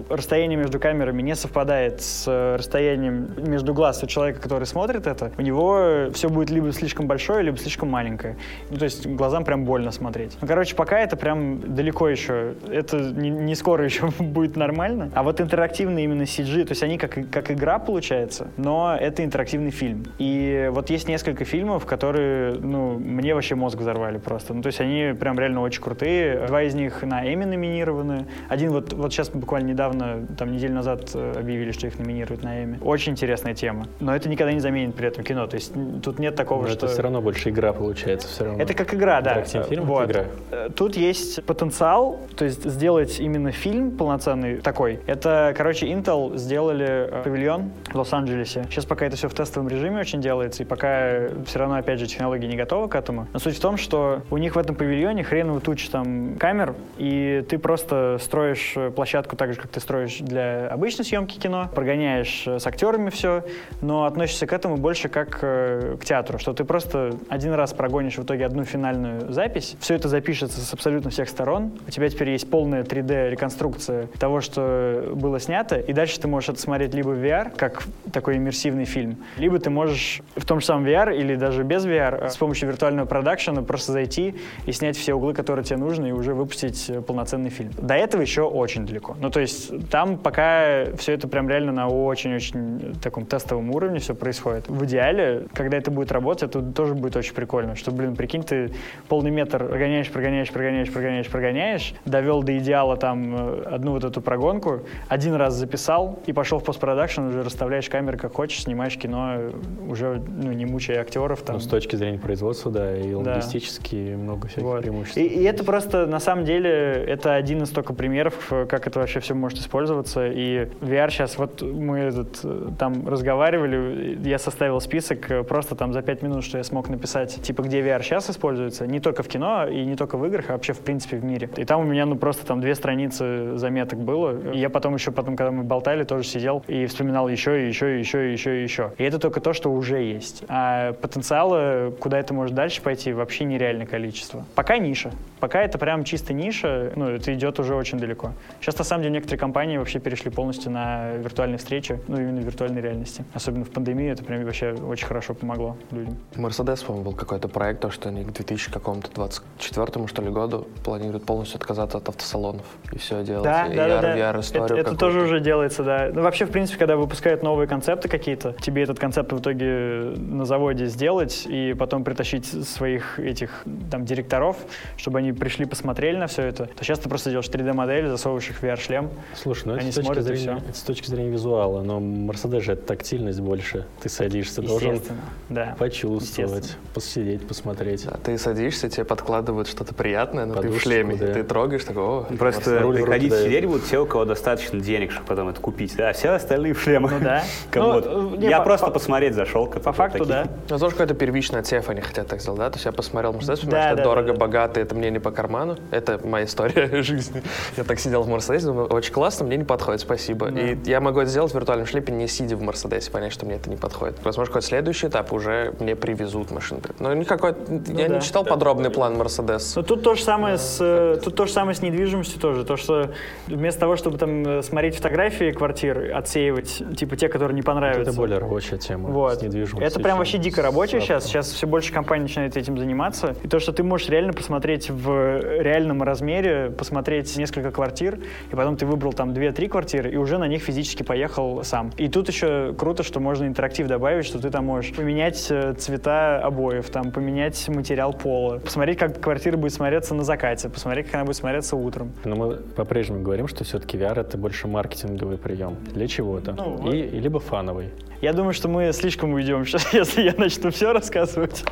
расстояние между камерами не совпадает с э, расстоянием между глаз у человека, который смотрит это, у него все будет либо слишком большое, либо слишком маленькое. Ну, то есть глазам прям больно смотреть. Ну, короче, пока это прям далеко еще. Это не, не скоро еще будет нормально. А вот интерактивный именно CG, то есть они как, как игра получается, но это интерактивный фильм. И вот есть несколько фильмов, которые, ну, мне вообще мозг взорвали просто. Ну, то есть они прям реально очень крутые. Два из них на Эми номинированы. Один вот, вот сейчас буквально недавно, там неделю назад э, объявили, что их номинируют на Эми. Очень интересная тема. Но это никогда не заменит при этом кино. То есть тут нет такого, Но что... это все равно больше игра получается. Все равно. Это как игра, да. Фильм — вот. игра. Э, Тут есть потенциал, то есть сделать именно фильм полноценный такой. Это, короче, Intel сделали э, павильон в Лос-Анджелесе. Сейчас пока это все в тестовом режиме очень делается, и пока все равно, опять же, технологии не готовы к этому. Но суть в том, что у них в этом павильоне хреново туча там камер, и ты просто строишь площадку так же, как ты строишь для обычной съемки кино, прогоняешь э, с актерами все, но относишься к этому больше как э, к театру, что ты просто один раз прогонишь в итоге одну финальную запись, все это запишется с абсолютно всех сторон, у тебя теперь есть полная 3D-реконструкция того, что было снято, и дальше ты можешь это смотреть либо в VR, как такой иммерсивный фильм, либо ты можешь в том же самом VR или даже без VR э, с помощью виртуального продакшена просто зайти и снять все углы, которые тебе нужны, и уже выпустить полноценный фильм. До этого еще очень далеко. Ну, то есть там пока все это прям реально на очень-очень таком тестовом уровне все происходит. В идеале, когда это будет работать, это тоже будет очень прикольно, что, блин, прикинь, ты полный метр прогоняешь, прогоняешь, прогоняешь, прогоняешь, прогоняешь, довел до идеала там э, одну вот эту прогонку, один раз записал и пошел в постпродакшн, уже расставляешь камеры как хочешь, снимаешь кино, уже ну, не мучая актеров. Там. Ну, с точки зрения производства, да, и логистически много всяких Вот. преимуществ. И, и это просто, на самом деле, это один из только примеров, э, как это вообще все может может использоваться. И VR сейчас, вот мы этот, э, там разговаривали, я составил список э, просто там за пять минут, что я смог написать, типа, где VR сейчас используется, не только в кино и не только в играх, а вообще в принципе в мире. И там у меня, ну, просто там две страницы заметок было. И я потом еще, потом, когда мы болтали, тоже сидел и вспоминал еще, и еще, и еще, и еще, и еще. И это только то, что уже есть. А потенциала, куда это может дальше пойти, вообще нереальное количество. Пока ниша. Пока это прям чисто ниша, ну, это идет уже очень далеко. Сейчас, на самом деле, некоторые компании вообще перешли полностью на виртуальные встречи, ну, именно виртуальной реальности. Особенно в пандемии это прям вообще очень хорошо помогло людям. Мерседес, по-моему, был какой-то проект, то, что они к 2000 какому-то 24 что ли, году планируют полностью отказаться от автосалонов и все делать. Да, и да, AR, да, VR это, это тоже уже делается, да. Ну, вообще, в принципе, когда выпускают новые концепты какие-то, тебе этот концепт в итоге на заводе сделать и потом притащить своих этих там директоров, чтобы они пришли, посмотрели на все это, то сейчас ты просто делаешь 3D-модель, засовываешь их в VR-шлем. Слушай, ну это Они с, точки смотрят, и зрения, это с точки зрения визуала, но Мерседес же это тактильность больше. Ты садишься, должен да. почувствовать, посидеть, посмотреть. А ты садишься, тебе подкладывают что-то приятное, но ты в Подушечку, шлеме, да. ты трогаешь, такой, о, Просто Руль приходить дает. сидеть будут те, у кого достаточно денег, чтобы потом это купить. Да, все остальные в шлемах. Ну да. Ну, вот. э, не, Я по- просто по- посмотреть зашел. По факту, да. Ну, тоже какой-то первичный отсев они хотят так сделать, да? То есть я посмотрел Мерседес, Да, это да, дорого, да, да. богато, это мне не по карману. Это моя история жизни. Я так сидел в Мерседесе, думаю, очень классно, мне не подходит, спасибо. Да. И я могу это сделать в виртуальном шлепе, не сидя в Мерседесе, понять, что мне это не подходит. Возможно, какой-то следующий этап уже мне привезут машину. Но никакой... я Ну да. не читал подробный план Мерседес. Но тут то же самое с э, тут то же самое с недвижимостью тоже. То, что вместо того, чтобы там э, смотреть фотографии квартир, отсеивать, типа те, которые не понравятся. Это более рабочая тема Вот. с недвижимостью. Это прям вообще дико авто. сейчас. Сейчас все больше компаний начинают этим заниматься. И то, что ты можешь реально посмотреть в реальном размере, посмотреть несколько квартир, и потом ты выбрал там 2-3 квартиры, и уже на них физически поехал сам. И тут еще круто, что можно интерактив добавить, что ты там можешь поменять э, цвета обоев, там поменять материал пола, посмотреть, как квартира будет смотреться на закате, посмотреть, как она будет смотреться утром. Но мы по-прежнему говорим, что все-таки VR это больше маркетинговый прием для чего-то. Ну, и, и либо фановый. Я думаю, что мы слишком уйдем сейчас, если я начну все рассказывать.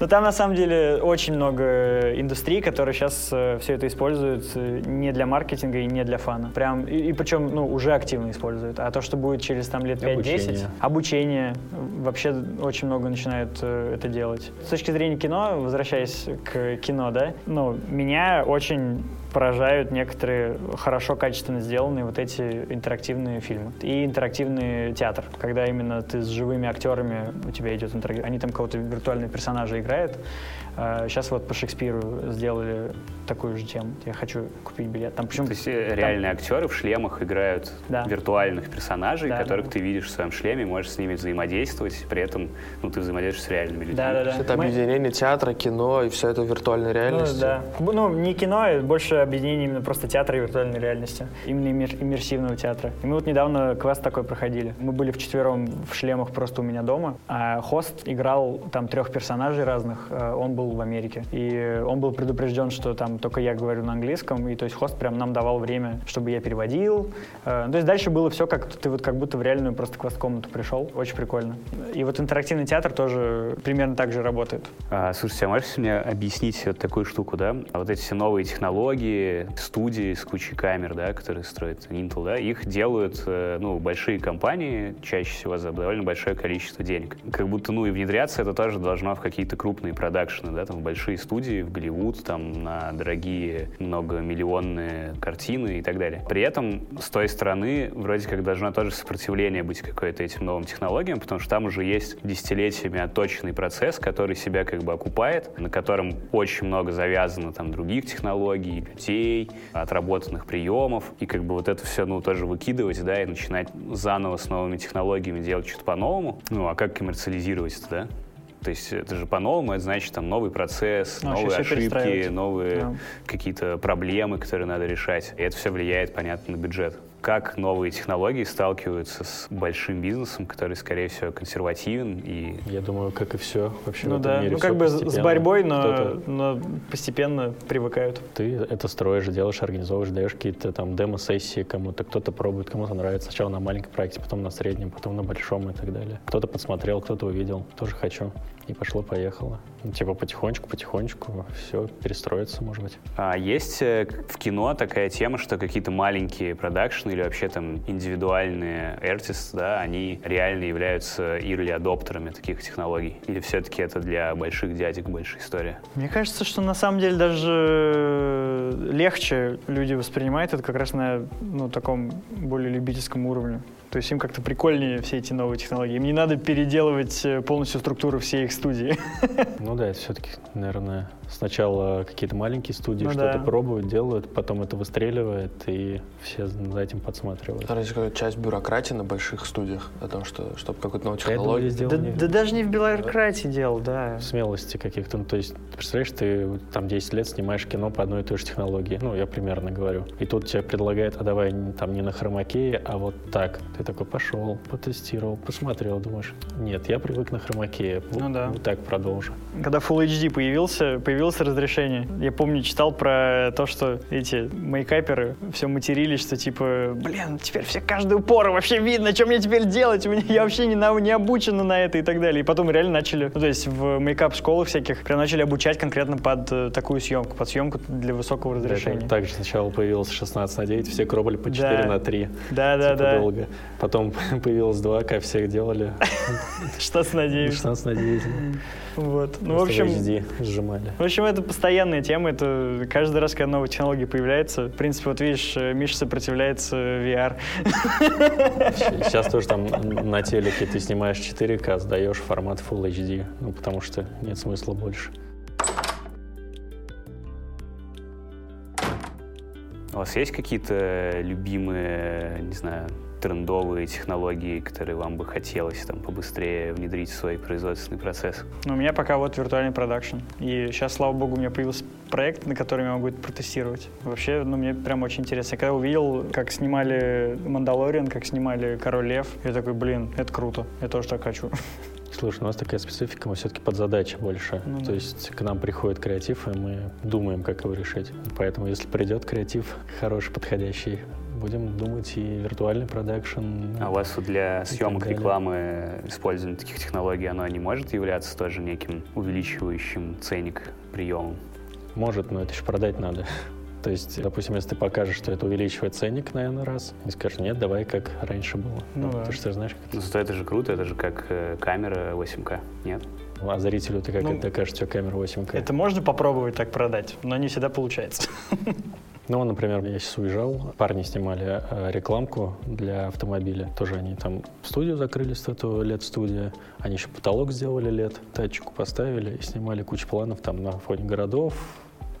Но там на самом деле очень много индустрий, которые сейчас все это используют э, не для маркетинга и не для фана. Прям, и, и причем ну, уже активно используют. А то, что будет через там, лет 5-10, Обучение. обучение, вообще очень много начинают э, это делать. С точки зрения кино, возвращаясь к кино, да, ну, меня очень поражают некоторые хорошо, качественно сделанные вот эти интерактивные фильмы. И интерактивный театр, когда именно ты с живыми актерами, у тебя идет интерактив, они там кого-то виртуальные персонажи играют. Сейчас вот по Шекспиру сделали такую же тему. Я хочу купить билет. Там почему? То есть э, реальные актеры в шлемах играют Да. виртуальных персонажей, Да, которых да. ты видишь в своем шлеме, можешь с ними взаимодействовать, при этом ну, ты взаимодействуешь с реальными людьми. Да, да, да. Это Мы- объединение театра, кино и все это в виртуальной Ну, реальности. да. Ну, не кино, а больше объединение именно просто театра и виртуальной реальности. Именно иммер- иммерсивного театра. И мы вот недавно квест такой проходили. Мы были вчетвером в шлемах просто у меня дома, а хост играл там трех персонажей разных. э, Он был в Америке. И он был предупрежден, что там только я говорю на английском, и то есть хост прям нам давал время, чтобы я переводил. Э, То есть дальше было все как ты вот как будто в реальную просто квест-комнату пришел. Очень прикольно. И вот интерактивный театр тоже примерно так же работает. А, слушайте, а можете мне объяснить вот такую штуку, да? А Вот эти все новые технологии, студии с кучей камер, да, которые строит Intel, да, их делают, э, ну, большие компании, чаще всего за довольно большое количество денег. Как будто, ну, и внедряться это тоже должно в какие-то крупные продакшены, да, там, в большие студии, в Голливуд, там, на дорогие многомиллионные картины и так далее. При этом, с той стороны, вроде как должно тоже сопротивление быть какое-то этим новым технологиям, потому что там уже есть десятилетиями отточенный процесс, который себя как бы окупает, на котором очень много завязано там других технологий, людей, отработанных приемов, и как бы вот это все, ну, тоже выкидывать, да, и начинать заново с новыми технологиями делать что-то по-новому. Ну, а как коммерциализировать это, да? То есть это же по-новому, это значит там новый процесс, Ну, новые ошибки, новые Да. какие-то проблемы, которые надо решать. И это все влияет, понятно, на бюджет. Как новые технологии сталкиваются с большим бизнесом, который, скорее всего, консервативен и Я думаю, как и все вообще Ну в этом да, мире. ну как бы с- борьбой, но, но постепенно привыкают. Ты это строишь, делаешь, организовываешь, даешь какие-то там демо-сессии кому-то, кто-то пробует, кому-то нравится. Сначала на маленьком проекте, потом на среднем, потом на большом и так далее. Кто-то подсмотрел, кто-то увидел, тоже хочу. И пошло-поехало. Ну, типа потихонечку, потихонечку все перестроится, может быть. А есть э, в кино такая тема, что какие-то маленькие продакшны или вообще там индивидуальные артисты, да, они реально являются early адоптерами таких технологий? Или все-таки это для больших дядек большая история? Мне кажется, что на самом деле даже легче люди воспринимают это как раз на ну, таком более любительском уровне. То есть им как-то прикольнее все эти новые технологии. Им не надо переделывать э, полностью структуру всей их студии. Ну да, это все-таки, наверное, Сначала какие-то маленькие студии Ну что-то да. пробуют, делают, потом это выстреливает, и все за этим подсматривают. Разве какая-то часть бюрократии на больших студиях о том, что чтобы какую-то новую технологию. Да, них да даже не в бюрократии дело, да. смелости каких-то. Ну, то есть, ты представляешь, ты там 10 лет снимаешь кино по одной и той же технологии. Ну, я примерно говорю. И тут тебе предлагают, а давай не- там не на хромакее, а вот так. Ты такой пошел, потестировал, посмотрел, думаешь, нет, я привык на хромакее. Вот- Ну да. Вот так продолжу. Когда Full HD появился, появилось разрешение. Я помню, читал про то, что эти мейкаперы все матерились, что типа, блин, теперь все каждую пору вообще видно, что мне теперь делать, у меня, я вообще не, на, не обучена на это и так далее. И потом реально начали, ну, то есть в мейкап-школах всяких прям начали обучать конкретно под э, такую съемку, под съемку для высокого разрешения. Это Также сначала появилось 16 на 9, все кробали по 4 Да. на 3. Да, да, типа да. долго. Потом появилось 2К, всех делали. 16 на 9. 16 на 9. Вот. Ну, в общем, HD сжимали. В общем, это постоянная тема, это каждый раз, когда новая технология появляется. В принципе, вот видишь, э, Миша сопротивляется VR. Сейчас тоже там на телеке ты снимаешь 4К, сдаешь формат Full HD, ну, потому что нет смысла больше. У вас есть какие-то любимые, не знаю, трендовые технологии, которые вам бы хотелось там побыстрее внедрить в свой производственный процесс? Но у меня пока вот виртуальный продакшн. И сейчас, слава богу, у меня появился проект, на котором я могу это протестировать. Вообще, ну, мне прям очень интересно. Я когда увидел, как снимали «Мандалориан», как снимали «Король Лев», я такой, блин, это круто, я тоже так хочу. Слушай, у нас такая специфика, мы все-таки под задачи больше. Ну То да. есть к нам приходит креатив, и мы думаем, как его решить. Поэтому если придет креатив хороший, подходящий, будем думать и виртуальный продакшн. А у вас вот для съемок рекламы использование таких технологий, оно не может являться тоже неким увеличивающим ценник приемом? Может, но это еще продать надо. То есть, допустим, если ты покажешь, что это увеличивает ценник, наверное, раз, и скажешь, нет, давай как раньше было. Ну да. Ты же знаешь, как Ну, зато это же круто, это же как э, камера 8К, нет? это. А зрителю ты как Ну, это докажешь, тебя камера 8К? Это можно попробовать так продать, но не всегда получается. Ну, например, я сейчас уезжал, парни снимали э, рекламку для автомобиля. Тоже они там студию закрыли, с этого LED-студия. Они еще потолок сделали LED, тачку поставили и снимали кучу планов там на фоне городов,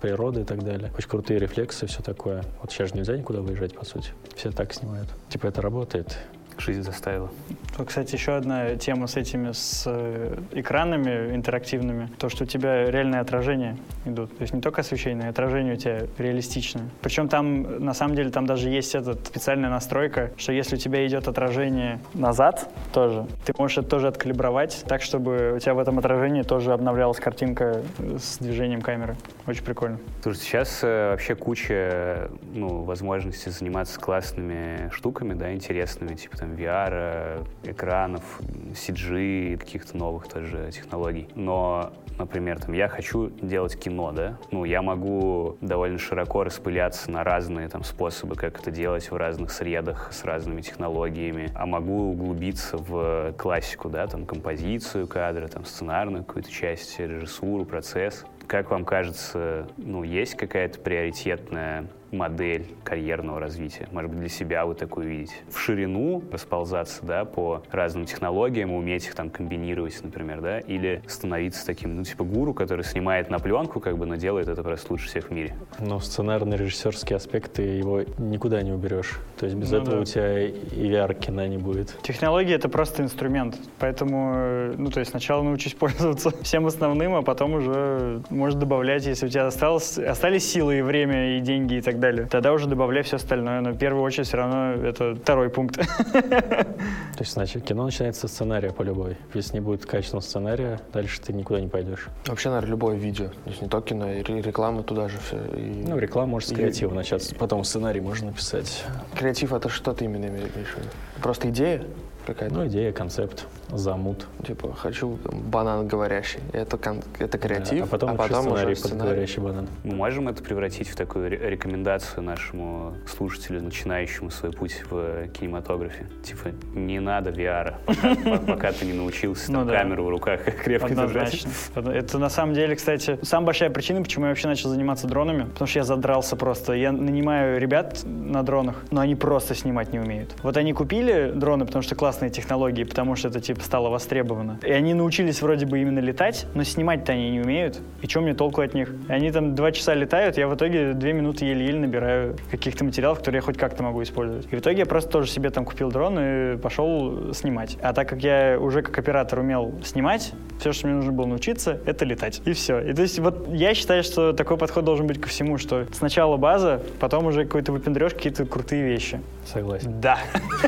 природы и так далее. Очень крутые рефлексы, все такое. Вот сейчас же нельзя никуда выезжать, по сути. Все так снимают. Типа это работает. Жизнь заставила. Вот, кстати, еще одна тема с этими, с э, экранами интерактивными, то, что у тебя реальные отражения идут. То есть не только освещение, и отражение у тебя реалистичное. Причем там, на самом деле, там даже есть эта специальная настройка, что если у тебя идет отражение назад тоже, ты можешь это тоже откалибровать так, чтобы у тебя в этом отражении тоже обновлялась картинка э, с движением камеры. Очень прикольно. Слушайте, сейчас э, вообще куча ну, возможностей заниматься классными штуками, да, интересными, типа там VR, э, экранов, CG, каких-то новых тоже технологий. Но, например, там я хочу делать кино, да, ну, я могу довольно широко распыляться на разные там способы, как это делать в разных средах с разными технологиями, а могу углубиться в классику, да, там композицию кадра, там сценарную какую-то часть, режиссуру, процесс. Как вам кажется, ну, есть какая-то приоритетная модель карьерного развития? Может быть, для себя вы такую видите? В ширину расползаться, да, по разным технологиям, уметь их там комбинировать, например, да? Или становиться таким, ну, типа гуру, который снимает на пленку, как бы, но делает это просто лучше всех в мире? Но сценарно-режиссерский аспект, ты его никуда не уберешь. То есть без Ну этого да. у тебя и VR-кино не будет. Технология — это просто инструмент, поэтому, э, ну, то есть сначала научись пользоваться всем основным, а потом уже можешь добавлять, если у тебя осталось, остались силы и время, и деньги, и так далее, тогда уже добавляй все остальное, но в первую очередь все равно это второй пункт. То есть значит, кино начинается с сценария по любой. Если не будет качественного сценария, дальше ты никуда не пойдешь. Вообще, наверное, любое видео. То есть не только кино, и ре- реклама туда же все. И... Ну, реклама может с И- креатива начаться, потом сценарий можно написать. Креатив это что ты именно имеешь в виду? Просто идея? какая-то? Ну, идея, концепт, замут. Типа, хочу там, банан говорящий. Это, кон- это креатив, а потом, а потом сценарий уже под сценарий. говорящий банан. Мы можем это превратить в такую ре- рекомендацию нашему слушателю, начинающему свой путь в кинематографе. Типа, не надо VR, пока, пока ты не научился там Ну да. камеру в руках крепко держать. Однозначно. Это на самом деле, кстати, самая большая причина, почему я вообще начал заниматься дронами, потому что я задрался просто. Я нанимаю ребят на дронах, но они просто снимать не умеют. Вот они купили дроны, потому что классные технологии, потому что это типа стало востребовано. И они научились вроде бы именно летать, но снимать-то они не умеют. И чем мне толку от них? Они там два часа летают, я в итоге две минуты еле-еле набираю каких-то материалов, которые я хоть как-то могу использовать. И в итоге я просто тоже себе там купил дрон и пошел снимать. А так как я уже как оператор умел снимать, все, что мне нужно было научиться, это летать. И все. И то есть вот я считаю, что такой подход должен быть ко всему, что сначала база, потом уже какой-то выпендрешь какие-то крутые вещи. Согласен. Да.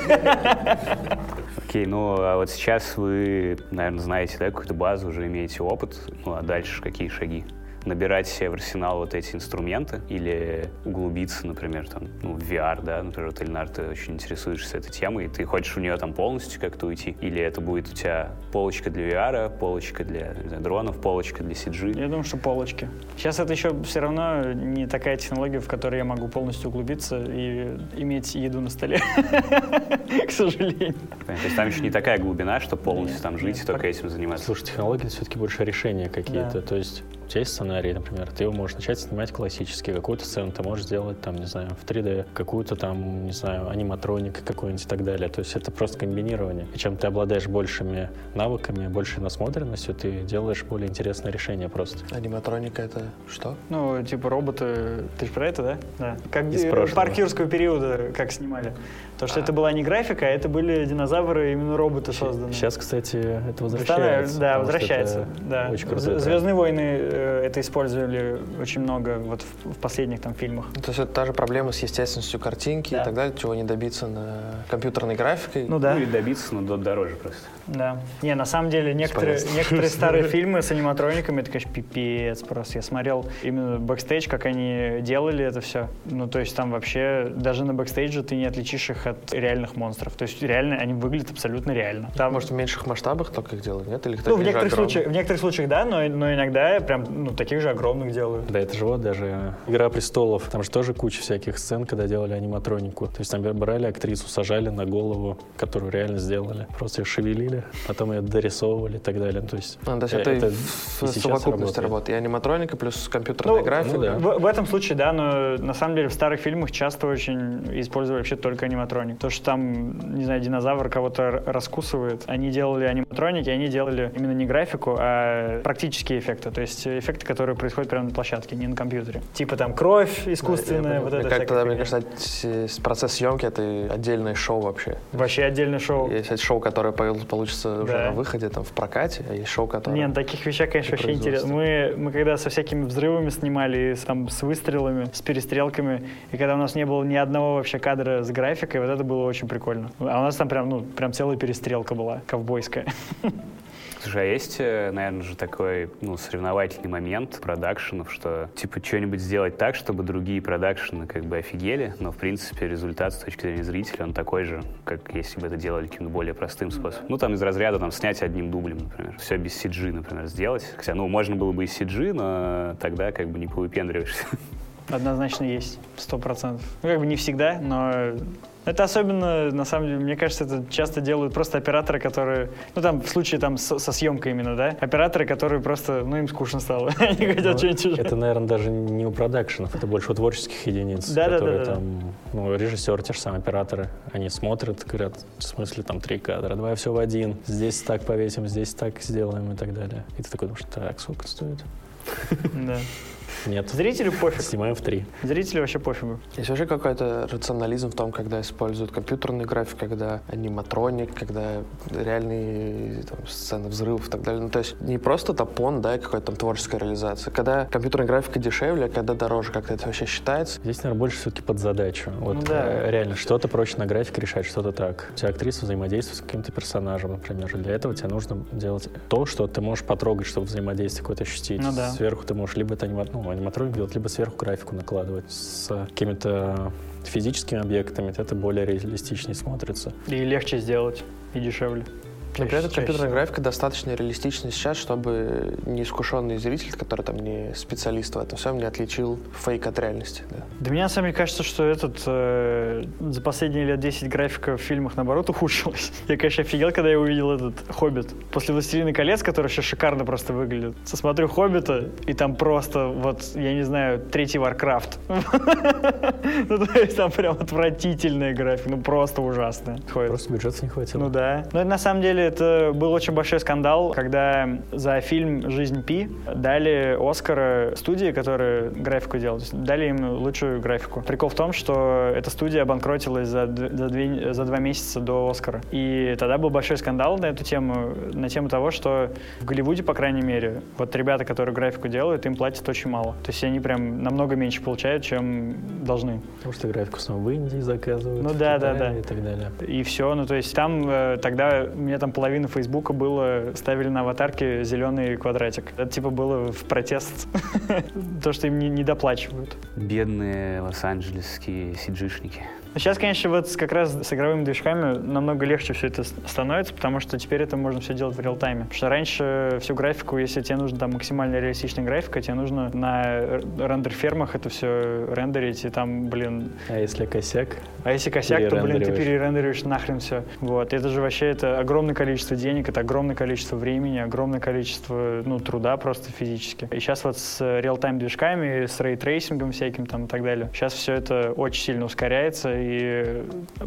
Окей, ну а вот сейчас вы, наверное, знаете, да, какую-то базу, уже имеете опыт. Ну а дальше какие шаги? Набирать себе в арсенал вот эти инструменты или углубиться, например, там, ну, в VR, да, например, вот, Эльнар, ты очень интересуешься этой темой, и ты хочешь в нее там полностью как-то уйти? Или это будет у тебя полочка для VR, полочка для не знаю, дронов, полочка для CG? Я думаю, что полочки. Сейчас это еще все равно не такая технология, в которой я могу полностью углубиться и иметь еду на столе. К сожалению. То есть там еще не такая глубина, что полностью там жить и только этим заниматься. Слушай, технологии все-таки больше решения какие-то. То есть у тебя есть сценарий, например, ты его можешь начать снимать классически, какую-то сцену ты можешь сделать, там, не знаю, в 3D, какую-то там, не знаю, аниматроник какой-нибудь и так далее. То есть это просто комбинирование. И чем ты обладаешь большими навыками, большей насмотренностью, ты делаешь более интересное решение просто. Аниматроника это что? Ну, типа роботы. Ты же про это, да? Да. Как Из э, прошлого. парк юрского периода, как снимали. То, что А. это была не графика, а это были динозавры, именно роботы созданы. Сейчас, кстати, это возвращается. да, потому что возвращается. это Да. Очень круто. Звездные войны э, это использовали очень много вот в, в последних там фильмах. Ну, То есть это та же проблема с естественностью картинки Да. и так далее, чего не добиться на компьютерной графикой. Ну да. Ну и добиться, но до- дороже просто. Да. Не, на самом деле, некоторые, некоторые старые фильмы с аниматрониками, это, конечно, пипец просто. Я смотрел именно бэкстейдж, как они делали это все. Ну, то есть там вообще даже на бэкстейдже ты не отличишь их от реальных монстров. То есть реально они выглядят абсолютно реально. Там, Может, в меньших масштабах только их делают, нет? Или ну, в некоторых, случаях, в некоторых случаях да, но, но иногда прям ну, таких же огромных делают. Да, это же вот даже «Игра престолов». Там же тоже куча всяких сцен, когда делали аниматронику. То есть там брали актрису, сажали на голову, которую реально сделали. Просто ее шевелили, потом ее дорисовывали и так далее. Ну, То есть, А, то есть э, это, это в совокупности работает. И аниматроника плюс компьютерная Ну, графика. ну да. В, в этом случае, да, но на самом деле в старых фильмах часто очень использовали вообще только аниматроник. То, что там, не знаю, динозавр кого-то раскусывает. Они делали аниматроники, они делали именно не графику, а практические эффекты. То есть эффекты, которые происходят прямо на площадке, не на компьютере. Типа там кровь искусственная, вот это Мне, как, всякая тогда, мне кажется, процесс съемки это отдельное шоу вообще. Вообще отдельное шоу. Есть шоу, которое получится уже Да. на выходе, там, в прокате, а есть шоу, которое... Не, на таких вещах, конечно, и вообще интересно. Мы, мы когда со всякими взрывами снимали, с, там, с выстрелами, с перестрелками, и когда у нас не было ни одного вообще кадра с графикой, вот это было очень прикольно. А у нас там прям, ну, прям целая перестрелка была, ковбойская. Слушай, а есть, э, наверное, же такой ну, соревновательный момент продакшенов, что типа что-нибудь сделать так, чтобы другие продакшены как бы офигели, но в принципе результат с точки зрения зрителя он такой же, как если бы это делали каким-то более простым способом. Ну там из разряда там снять одним дублем, например. Все без CG, например, сделать. Хотя, ну, можно было бы и CG, но тогда как бы не повыпендриваешься. Однозначно есть, сто процентов. Ну, как бы не всегда, но это особенно, на самом деле, мне кажется, это часто делают просто операторы, которые, ну там в случае там со, со съемкой именно, да, операторы, которые просто, ну им скучно стало, они хотят Ну, что-нибудь уже. Это, наверное, даже не у продакшенов, это больше у творческих единиц, которые там, ну, режиссер, те же самые операторы, они смотрят, говорят, в смысле там три кадра, давай все в один, здесь так повесим, здесь так сделаем и так далее. И ты такой думаешь, так, сколько стоит? Да. Нет, Зрителю пофиг. снимаем в три. Зрителю вообще пофигу. Есть вообще какой-то рационализм в том, когда используют компьютерный график, когда аниматроник, когда реальные там, сцены взрывов и так далее. Ну, то есть не просто топон, да, и какая-то там творческая реализация. Когда компьютерная графика дешевле, а когда дороже, как это вообще считается. Здесь, наверное, больше все-таки под задачу. Вот Ну да. э, реально, что-то проще на графике решать, что-то так. У тебя актриса взаимодействует с каким-то персонажем, например. Для этого тебе нужно делать то, что ты можешь потрогать, чтобы взаимодействие какое-то ощутить. Ну да. Сверху ты можешь либо это анима... ну, аниматроник делать, либо сверху графику накладывать. С какими-то физическими объектами это более реалистичнее смотрится. И легче сделать. и дешевле. Но при этом компьютерная графика достаточно реалистична сейчас, чтобы неискушенный зритель, который там не специалист в этом всем, не отличил фейк от реальности. Да. Да мне на самом деле кажется, что этот э, за последние лет 10 графика в фильмах наоборот ухудшилась. Я, конечно, офигел, когда я увидел этот «Хоббит». После «Властелина колец», который сейчас шикарно просто выглядит. Смотрю «Хоббита», и там просто, вот, я не знаю, третий «Варкрафт». Ну, то есть там прям отвратительная графика, ну просто ужасная. Просто бюджета не хватило. Ну да. Но это, на самом деле это был очень большой скандал, когда за фильм «Жизнь Пи» дали Оскара студии, которая графику есть дали им лучшую графику. Прикол в том, что эта студия обанкротилась за, за, две- за два месяца до Оскара. И тогда был большой скандал на эту тему, на тему того, что в Голливуде, по крайней мере, вот ребята, которые графику делают, им платят очень мало. То есть они прям намного меньше получают, чем должны. Потому что графику снова в Индии заказывают. Ну да, да, Китае да. И так далее. И все, ну то есть там э, тогда меня там половина Фейсбука было, ставили на аватарке зеленый квадратик. Это типа было в протест, то, что им не, доплачивают. Бедные лос-анджелесские сиджишники. Сейчас, конечно, вот как раз с игровыми движками намного легче все это становится, потому что теперь это можно все делать в реал-тайме. Потому что раньше всю графику, если тебе нужна там максимально реалистичная графика, тебе нужно на рендер-фермах это все рендерить, и там, блин, А если косяк? А если косяк, то, блин, ты перерендериваешь нахрен все. Вот. Это же вообще это огромное количество денег, это огромное количество времени, огромное количество ну, труда просто физически. И сейчас вот с real-time движками, с ray tracing ом всяким там и так далее, сейчас все это очень сильно ускоряется, и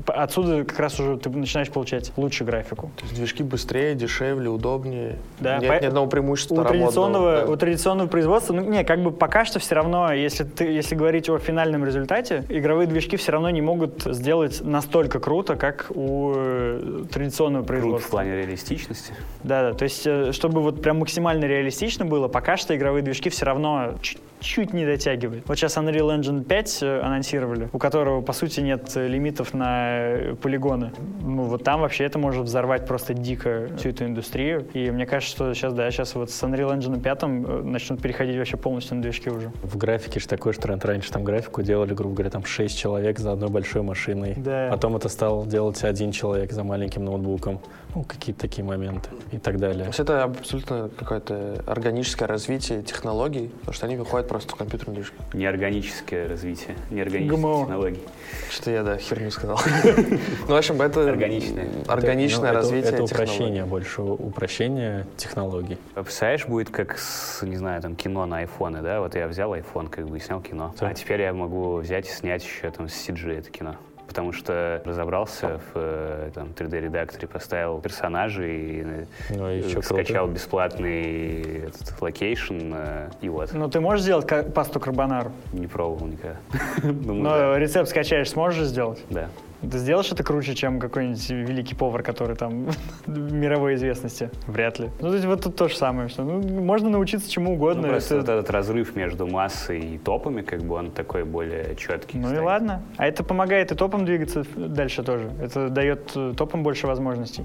п- отсюда как раз уже ты начинаешь получать лучшую графику. То есть движки быстрее, дешевле, удобнее. Да, Нет по- ни одного преимущества У традиционного, да. у традиционного производства, ну не, как бы пока что все равно, если ты, если говорить о финальном результате, игровые движки все равно не могут сделать настолько круто, как у э, традиционного Круто в производства. плане реалистичности. Да, да. То есть, э, чтобы вот прям максимально реалистично было, пока что игровые движки все равно чуть-чуть не дотягивают. Вот сейчас Unreal Engine 5 э, анонсировали, у которого, по сути, нет э, лимитов на э, полигоны. Ну, вот там вообще это может взорвать просто дико всю эту индустрию. И мне кажется, что сейчас, да, сейчас вот с Unreal Engine 5 э, начнут переходить вообще полностью на движки уже. В графике же такой же тренд. Раньше там графику делали, грубо говоря, там 6 человек за одной большой машиной. Да. Потом это стал делать один человек за маленьким ноутбуком. Ну, какие-то такие моменты и так далее. То есть это абсолютно какое-то органическое развитие технологий, потому что они выходят просто в компьютерные движки. Неорганическое развитие, неорганические ГМО. технологии. Что я, да, херню сказал. Ну, в общем, это Органичное. Ну, развитие Это упрощение больше, упрощение технологий. Представляешь, будет как не знаю, там кино на айфоны, да? Вот я взял iPhone, как бы, и снял кино. А теперь я могу взять и снять еще там с CG это кино. Потому что разобрался в э, там, 3D-редакторе, поставил персонажей, и, э, Ну, и скачал круто. бесплатный этот location, э, и вот. Ну, ты можешь сделать пасту карбонару, Не пробовал никогда. Но рецепт скачаешь, сможешь сделать? Да. Ты сделаешь это круче, чем какой-нибудь великий повар, который там мировой известности? Вряд ли. Ну, то есть вот тут то же самое, что ну, можно научиться чему Ну, угодно. просто это- вот этот разрыв между массой и топами, как бы он такой более четкий. Ну и станет. ладно. А это помогает и топом двигаться дальше тоже. Это дает э, топам больше возможностей.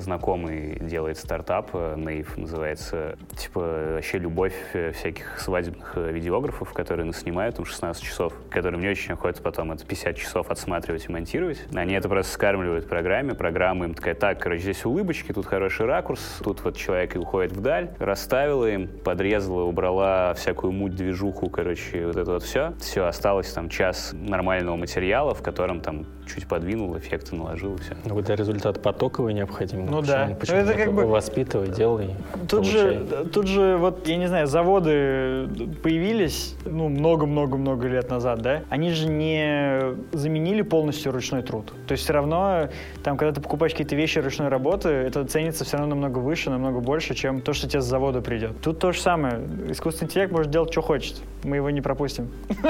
Знакомый делает стартап, э, Native называется, типа вообще любовь э, всяких свадебных э, видеографов, которые наснимают там 16 часов, которым не очень охота потом это 50 часов отсматривать и монтировать. Они это просто скармливают программе, программа им такая, так, короче, здесь улыбочки, тут хороший ракурс, тут вот человек и уходит вдаль, расставила им, подрезала, убрала всякую муть, движуху, короче, вот это вот все. Все, осталось там час нормального материала, в котором там чуть подвинул, эффекты наложил, и все. Ну, когда результат потоковый необходим. Ну почему- да. Почему Это как бы- Воспитывай, делай, Тут же, тут же, вот, я не знаю, заводы появились, ну, много-много-много лет назад, да? Они же не заменили полностью ручной труд. То есть все равно, там, когда ты покупаешь какие-то вещи ручной работы, это ценится все равно намного выше, намного больше, чем то, что тебе с завода придет. Тут то же самое. Искусственный интеллект может делать, что хочет. Мы его не пропустим.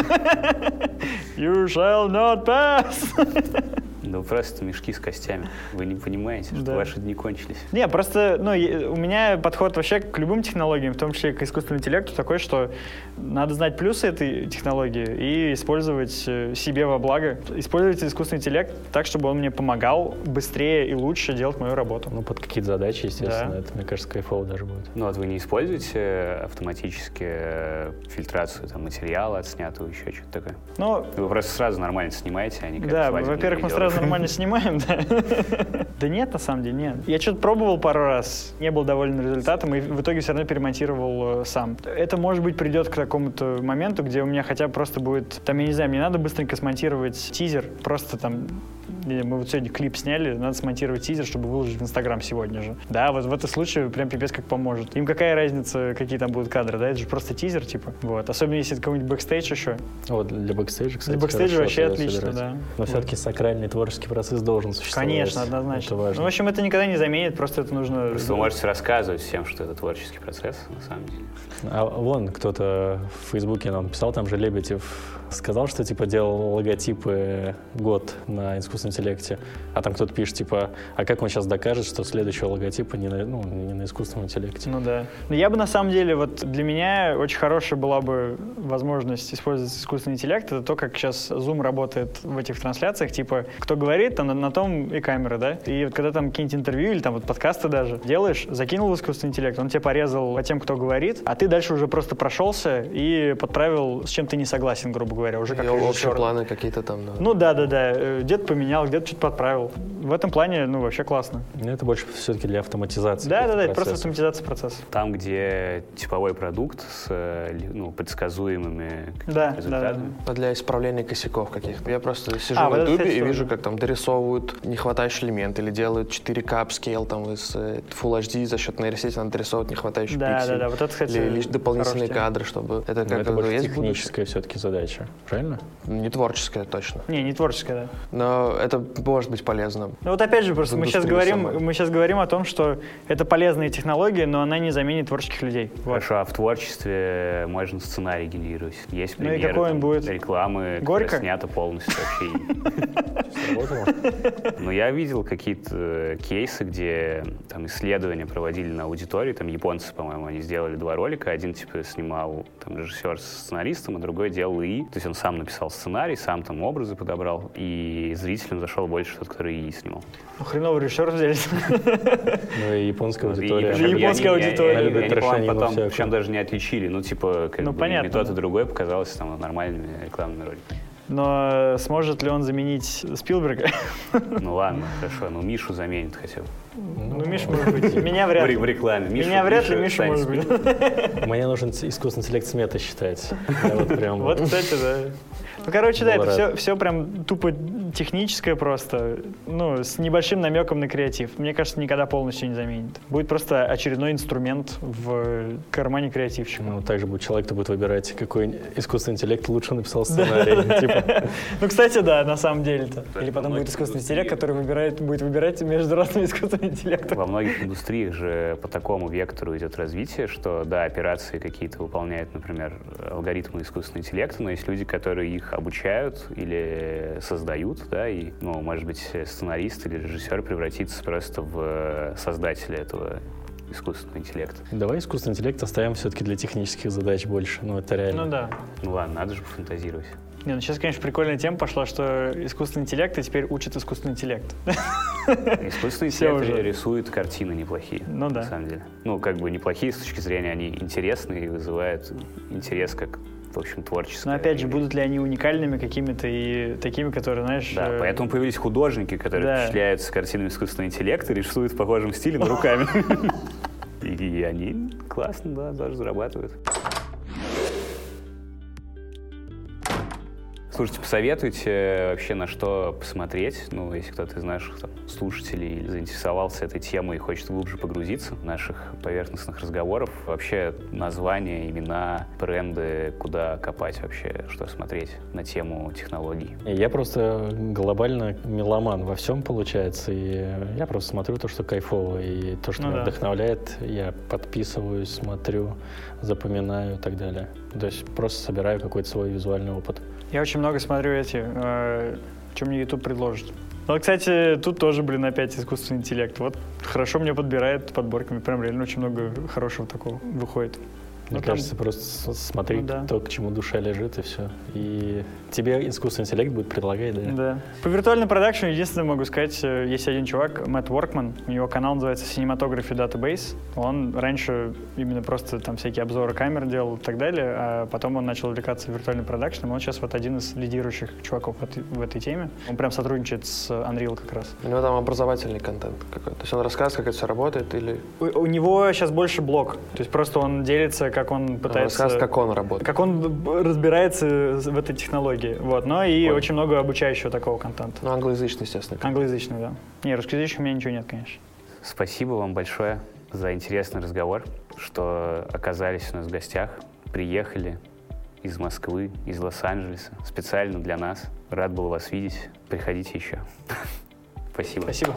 You shall not pass. Да вы просто мешки с костями. Вы не понимаете, что Да. ваши дни кончились. Не, просто, ну, у меня подход вообще к любым технологиям, в том числе к искусственному интеллекту, такой, что надо знать плюсы этой технологии и использовать э, себе во благо. Использовать искусственный интеллект так, чтобы он мне помогал быстрее и лучше делать мою работу. Ну, под какие-то задачи, естественно. Да. Это, мне кажется, кайфово даже будет. Ну вот вы не используете автоматически э, фильтрацию там, материала отснятого, еще что-то такое? Ну, Вы просто сразу нормально снимаете, а не как Да, во-первых, мы сразу нормально снимаем, да. Да нет, на самом деле, нет. Я что-то пробовал пару раз, не был доволен результатом, и в итоге все равно перемонтировал э, сам. Это, может быть, придет к такому-то моменту, где у меня хотя бы просто будет, там, я не знаю, мне надо быстренько смонтировать тизер, просто там мы вот сегодня клип сняли, надо смонтировать тизер, чтобы выложить в Инстаграм сегодня же. Да, вот в этом случае прям пипец как поможет. Им какая разница, какие там будут кадры, да? Это же просто тизер, типа. Вот. Особенно если это какой-нибудь бэкстейдж еще. Вот для бэкстейджа, кстати, Для бэкстейджа вообще отлично, собирать. да. Но Вот. все-таки сакральный творческий процесс должен существовать. Конечно, однозначно. Это важно. Ну, в общем, это никогда не заменит, просто это нужно... Просто вы можете рассказывать всем, что это творческий процесс, на самом деле. А вон кто-то в Фейсбуке нам писал, там же Лебедев сказал, что типа делал логотипы год на искусственном интеллекте, а там кто-то пишет типа, а как он сейчас докажет, что следующего логотипа не на, ну, не на искусственном интеллекте? Ну да. Но я бы на самом деле, вот для меня очень хорошая была бы возможность использовать искусственный интеллект. Это то, как сейчас Zoom работает в этих трансляциях. Типа, кто говорит, там на, на том и камера, да? И вот когда там какие-нибудь интервью или там вот подкасты даже делаешь, закинул в искусственный интеллект, он тебе порезал по тем, кто говорит, а ты дальше уже просто прошелся и подправил, с чем ты не согласен, грубо говоря, уже как И общие режиссер. планы какие-то там. да. Ну да, да, да. Э, Где-то поменял, где-то чуть подправил. В этом плане, ну, вообще классно. Ну, Это больше все-таки для автоматизации. Да, да, да, это просто автоматизация процесса. Там, где типовой продукт с э, ну, предсказуемыми Да, да, результатами. да. А Для исправления косяков каких-то. Я просто сижу А, на вот и тоже. вижу, как там дорисовывают нехватающий элемент или делают 4К upscale там из э, Full HD за счет нейросети надо дорисовывать нехватающий Да, пиксель. да, да, вот это, кстати, Или лишь дополнительные кадры, чтобы это как это больше есть будущее. техническая все-таки задача, правильно? Не творческая точно. Не, не творческая, да. Но это может быть полезно. Ну вот опять же, просто мы сейчас говорим, самой. мы сейчас говорим о том, что это полезные технологии, но она не заменит творческих людей. Вот. Хорошо, а в творчестве можно сценарий генерировать. Есть Ну и примеры какой он там, будет? рекламы, Горько? снята полностью вообще. Сработало? Но я видел какие-то э, кейсы, где там исследования проводили на аудитории, там японцы, по-моему, они сделали два ролика, один типа снимал там режиссер с сценаристом, а другой делал ИИ, то есть он сам написал сценарий, сам там образы подобрал, и зрителям зашел больше тот, который ИИ снимал. Ну, хреновый режиссер взяли. Ну и японская и аудитория. причем И японская аудитория. помню, трешанину потом, причем даже не отличили, ну типа как Ну, бы понятно, и тот, и другой показалось там нормальными рекламными роликами. Но сможет ли он заменить Спилберга? Ну ладно, хорошо, ну Мишу заменит хотя бы. Ну, Миша, может быть. Меня вряд В ре- в ли. рекламе. Мишу- Меня вряд ли, Миша Миша, может быть. Мне нужен искусственный интеллект сметы считать. Вот прям Вот, кстати, да. Ну, короче, да, это все, все прям тупо техническое просто, ну, с небольшим намеком на креатив. Мне кажется, никогда полностью не заменит. Будет просто очередной инструмент в кармане креативщика. Ну, также будет человек, кто будет выбирать, какой искусственный интеллект лучше написал сценарий. Типа, Ну, кстати, да, на самом деле-то. Или потом будет искусственный интеллект, который выбирает, будет выбирать между разными искусственными интеллектами. Во многих индустриях же по такому вектору идет развитие, что, да, операции какие-то выполняют, например, алгоритмы искусственного интеллекта, но есть люди, которые их обучают или создают, да, и, ну, может быть, сценарист или режиссер превратится просто в создателя этого искусственного интеллекта. давай искусственный интеллект оставим все-таки для технических задач больше. Ну, это реально. Ну да. Ну ладно, надо же пофантазировать. Не, ну сейчас, конечно, прикольная тема пошла, что искусственный интеллект и теперь учит искусственный интеллект. Искусственный интеллект уже. рисует картины неплохие, Ну да. на самом деле. Ну, как бы неплохие с точки зрения, они интересные и вызывают интерес как, в общем, творческое. Но опять же, будут ли они уникальными какими-то и такими, которые, знаешь... Да, э, поэтому появились художники, которые Да. впечатляются картинами искусственного интеллекта, рисуют в похожем стиле, но руками. И и они классно, да, даже зарабатывают. Слушайте, посоветуйте вообще на что посмотреть, ну, если кто-то из наших там, слушателей заинтересовался этой темой и хочет глубже погрузиться в наших поверхностных разговоров. Вообще названия, имена, бренды, куда копать вообще, что смотреть на тему технологий. Я просто глобально меломан во всем получается, и я просто смотрю то, что кайфово, и то, что Ну меня да. вдохновляет, я подписываюсь, смотрю, запоминаю и так далее. То есть просто собираю какой-то свой визуальный опыт. Я очень много смотрю эти, э, что мне YouTube предложит. Ну, кстати, тут тоже, блин, опять искусственный интеллект. Вот хорошо мне подбирает подборками. Прям реально очень много хорошего такого выходит. Мне Ну, там- кажется, просто с- смотри, Ну, да. то, к чему душа лежит, и все. И тебе искусственный интеллект будет предлагать, да? Да. По виртуальному продакшену единственное могу сказать, э, есть один чувак, Мэтт Воркман, у него канал называется Cinematography Database. Он раньше именно просто там всякие обзоры камер делал и так далее, а потом он начал увлекаться виртуальным продакшеном. Он сейчас вот один из лидирующих чуваков в этой- теме. Он прям сотрудничает с Unreal как раз. У него там образовательный контент какой-то. То есть он рассказывает, как это все работает, или У, у него сейчас больше блог. То есть просто он делится, как он он пытается... рассказывает, как он работает. как он разбирается в этой технологии. Вот. Но и Понял. очень много обучающего такого контента. Ну, англоязычный, естественно. Англоязычный, да. Не, русскоязычный у меня ничего нет, конечно. Спасибо вам большое за интересный разговор, что оказались у нас в гостях, приехали из Москвы, из Лос-Анджелеса, специально для нас. Рад был вас видеть. Приходите еще. Спасибо. Спасибо.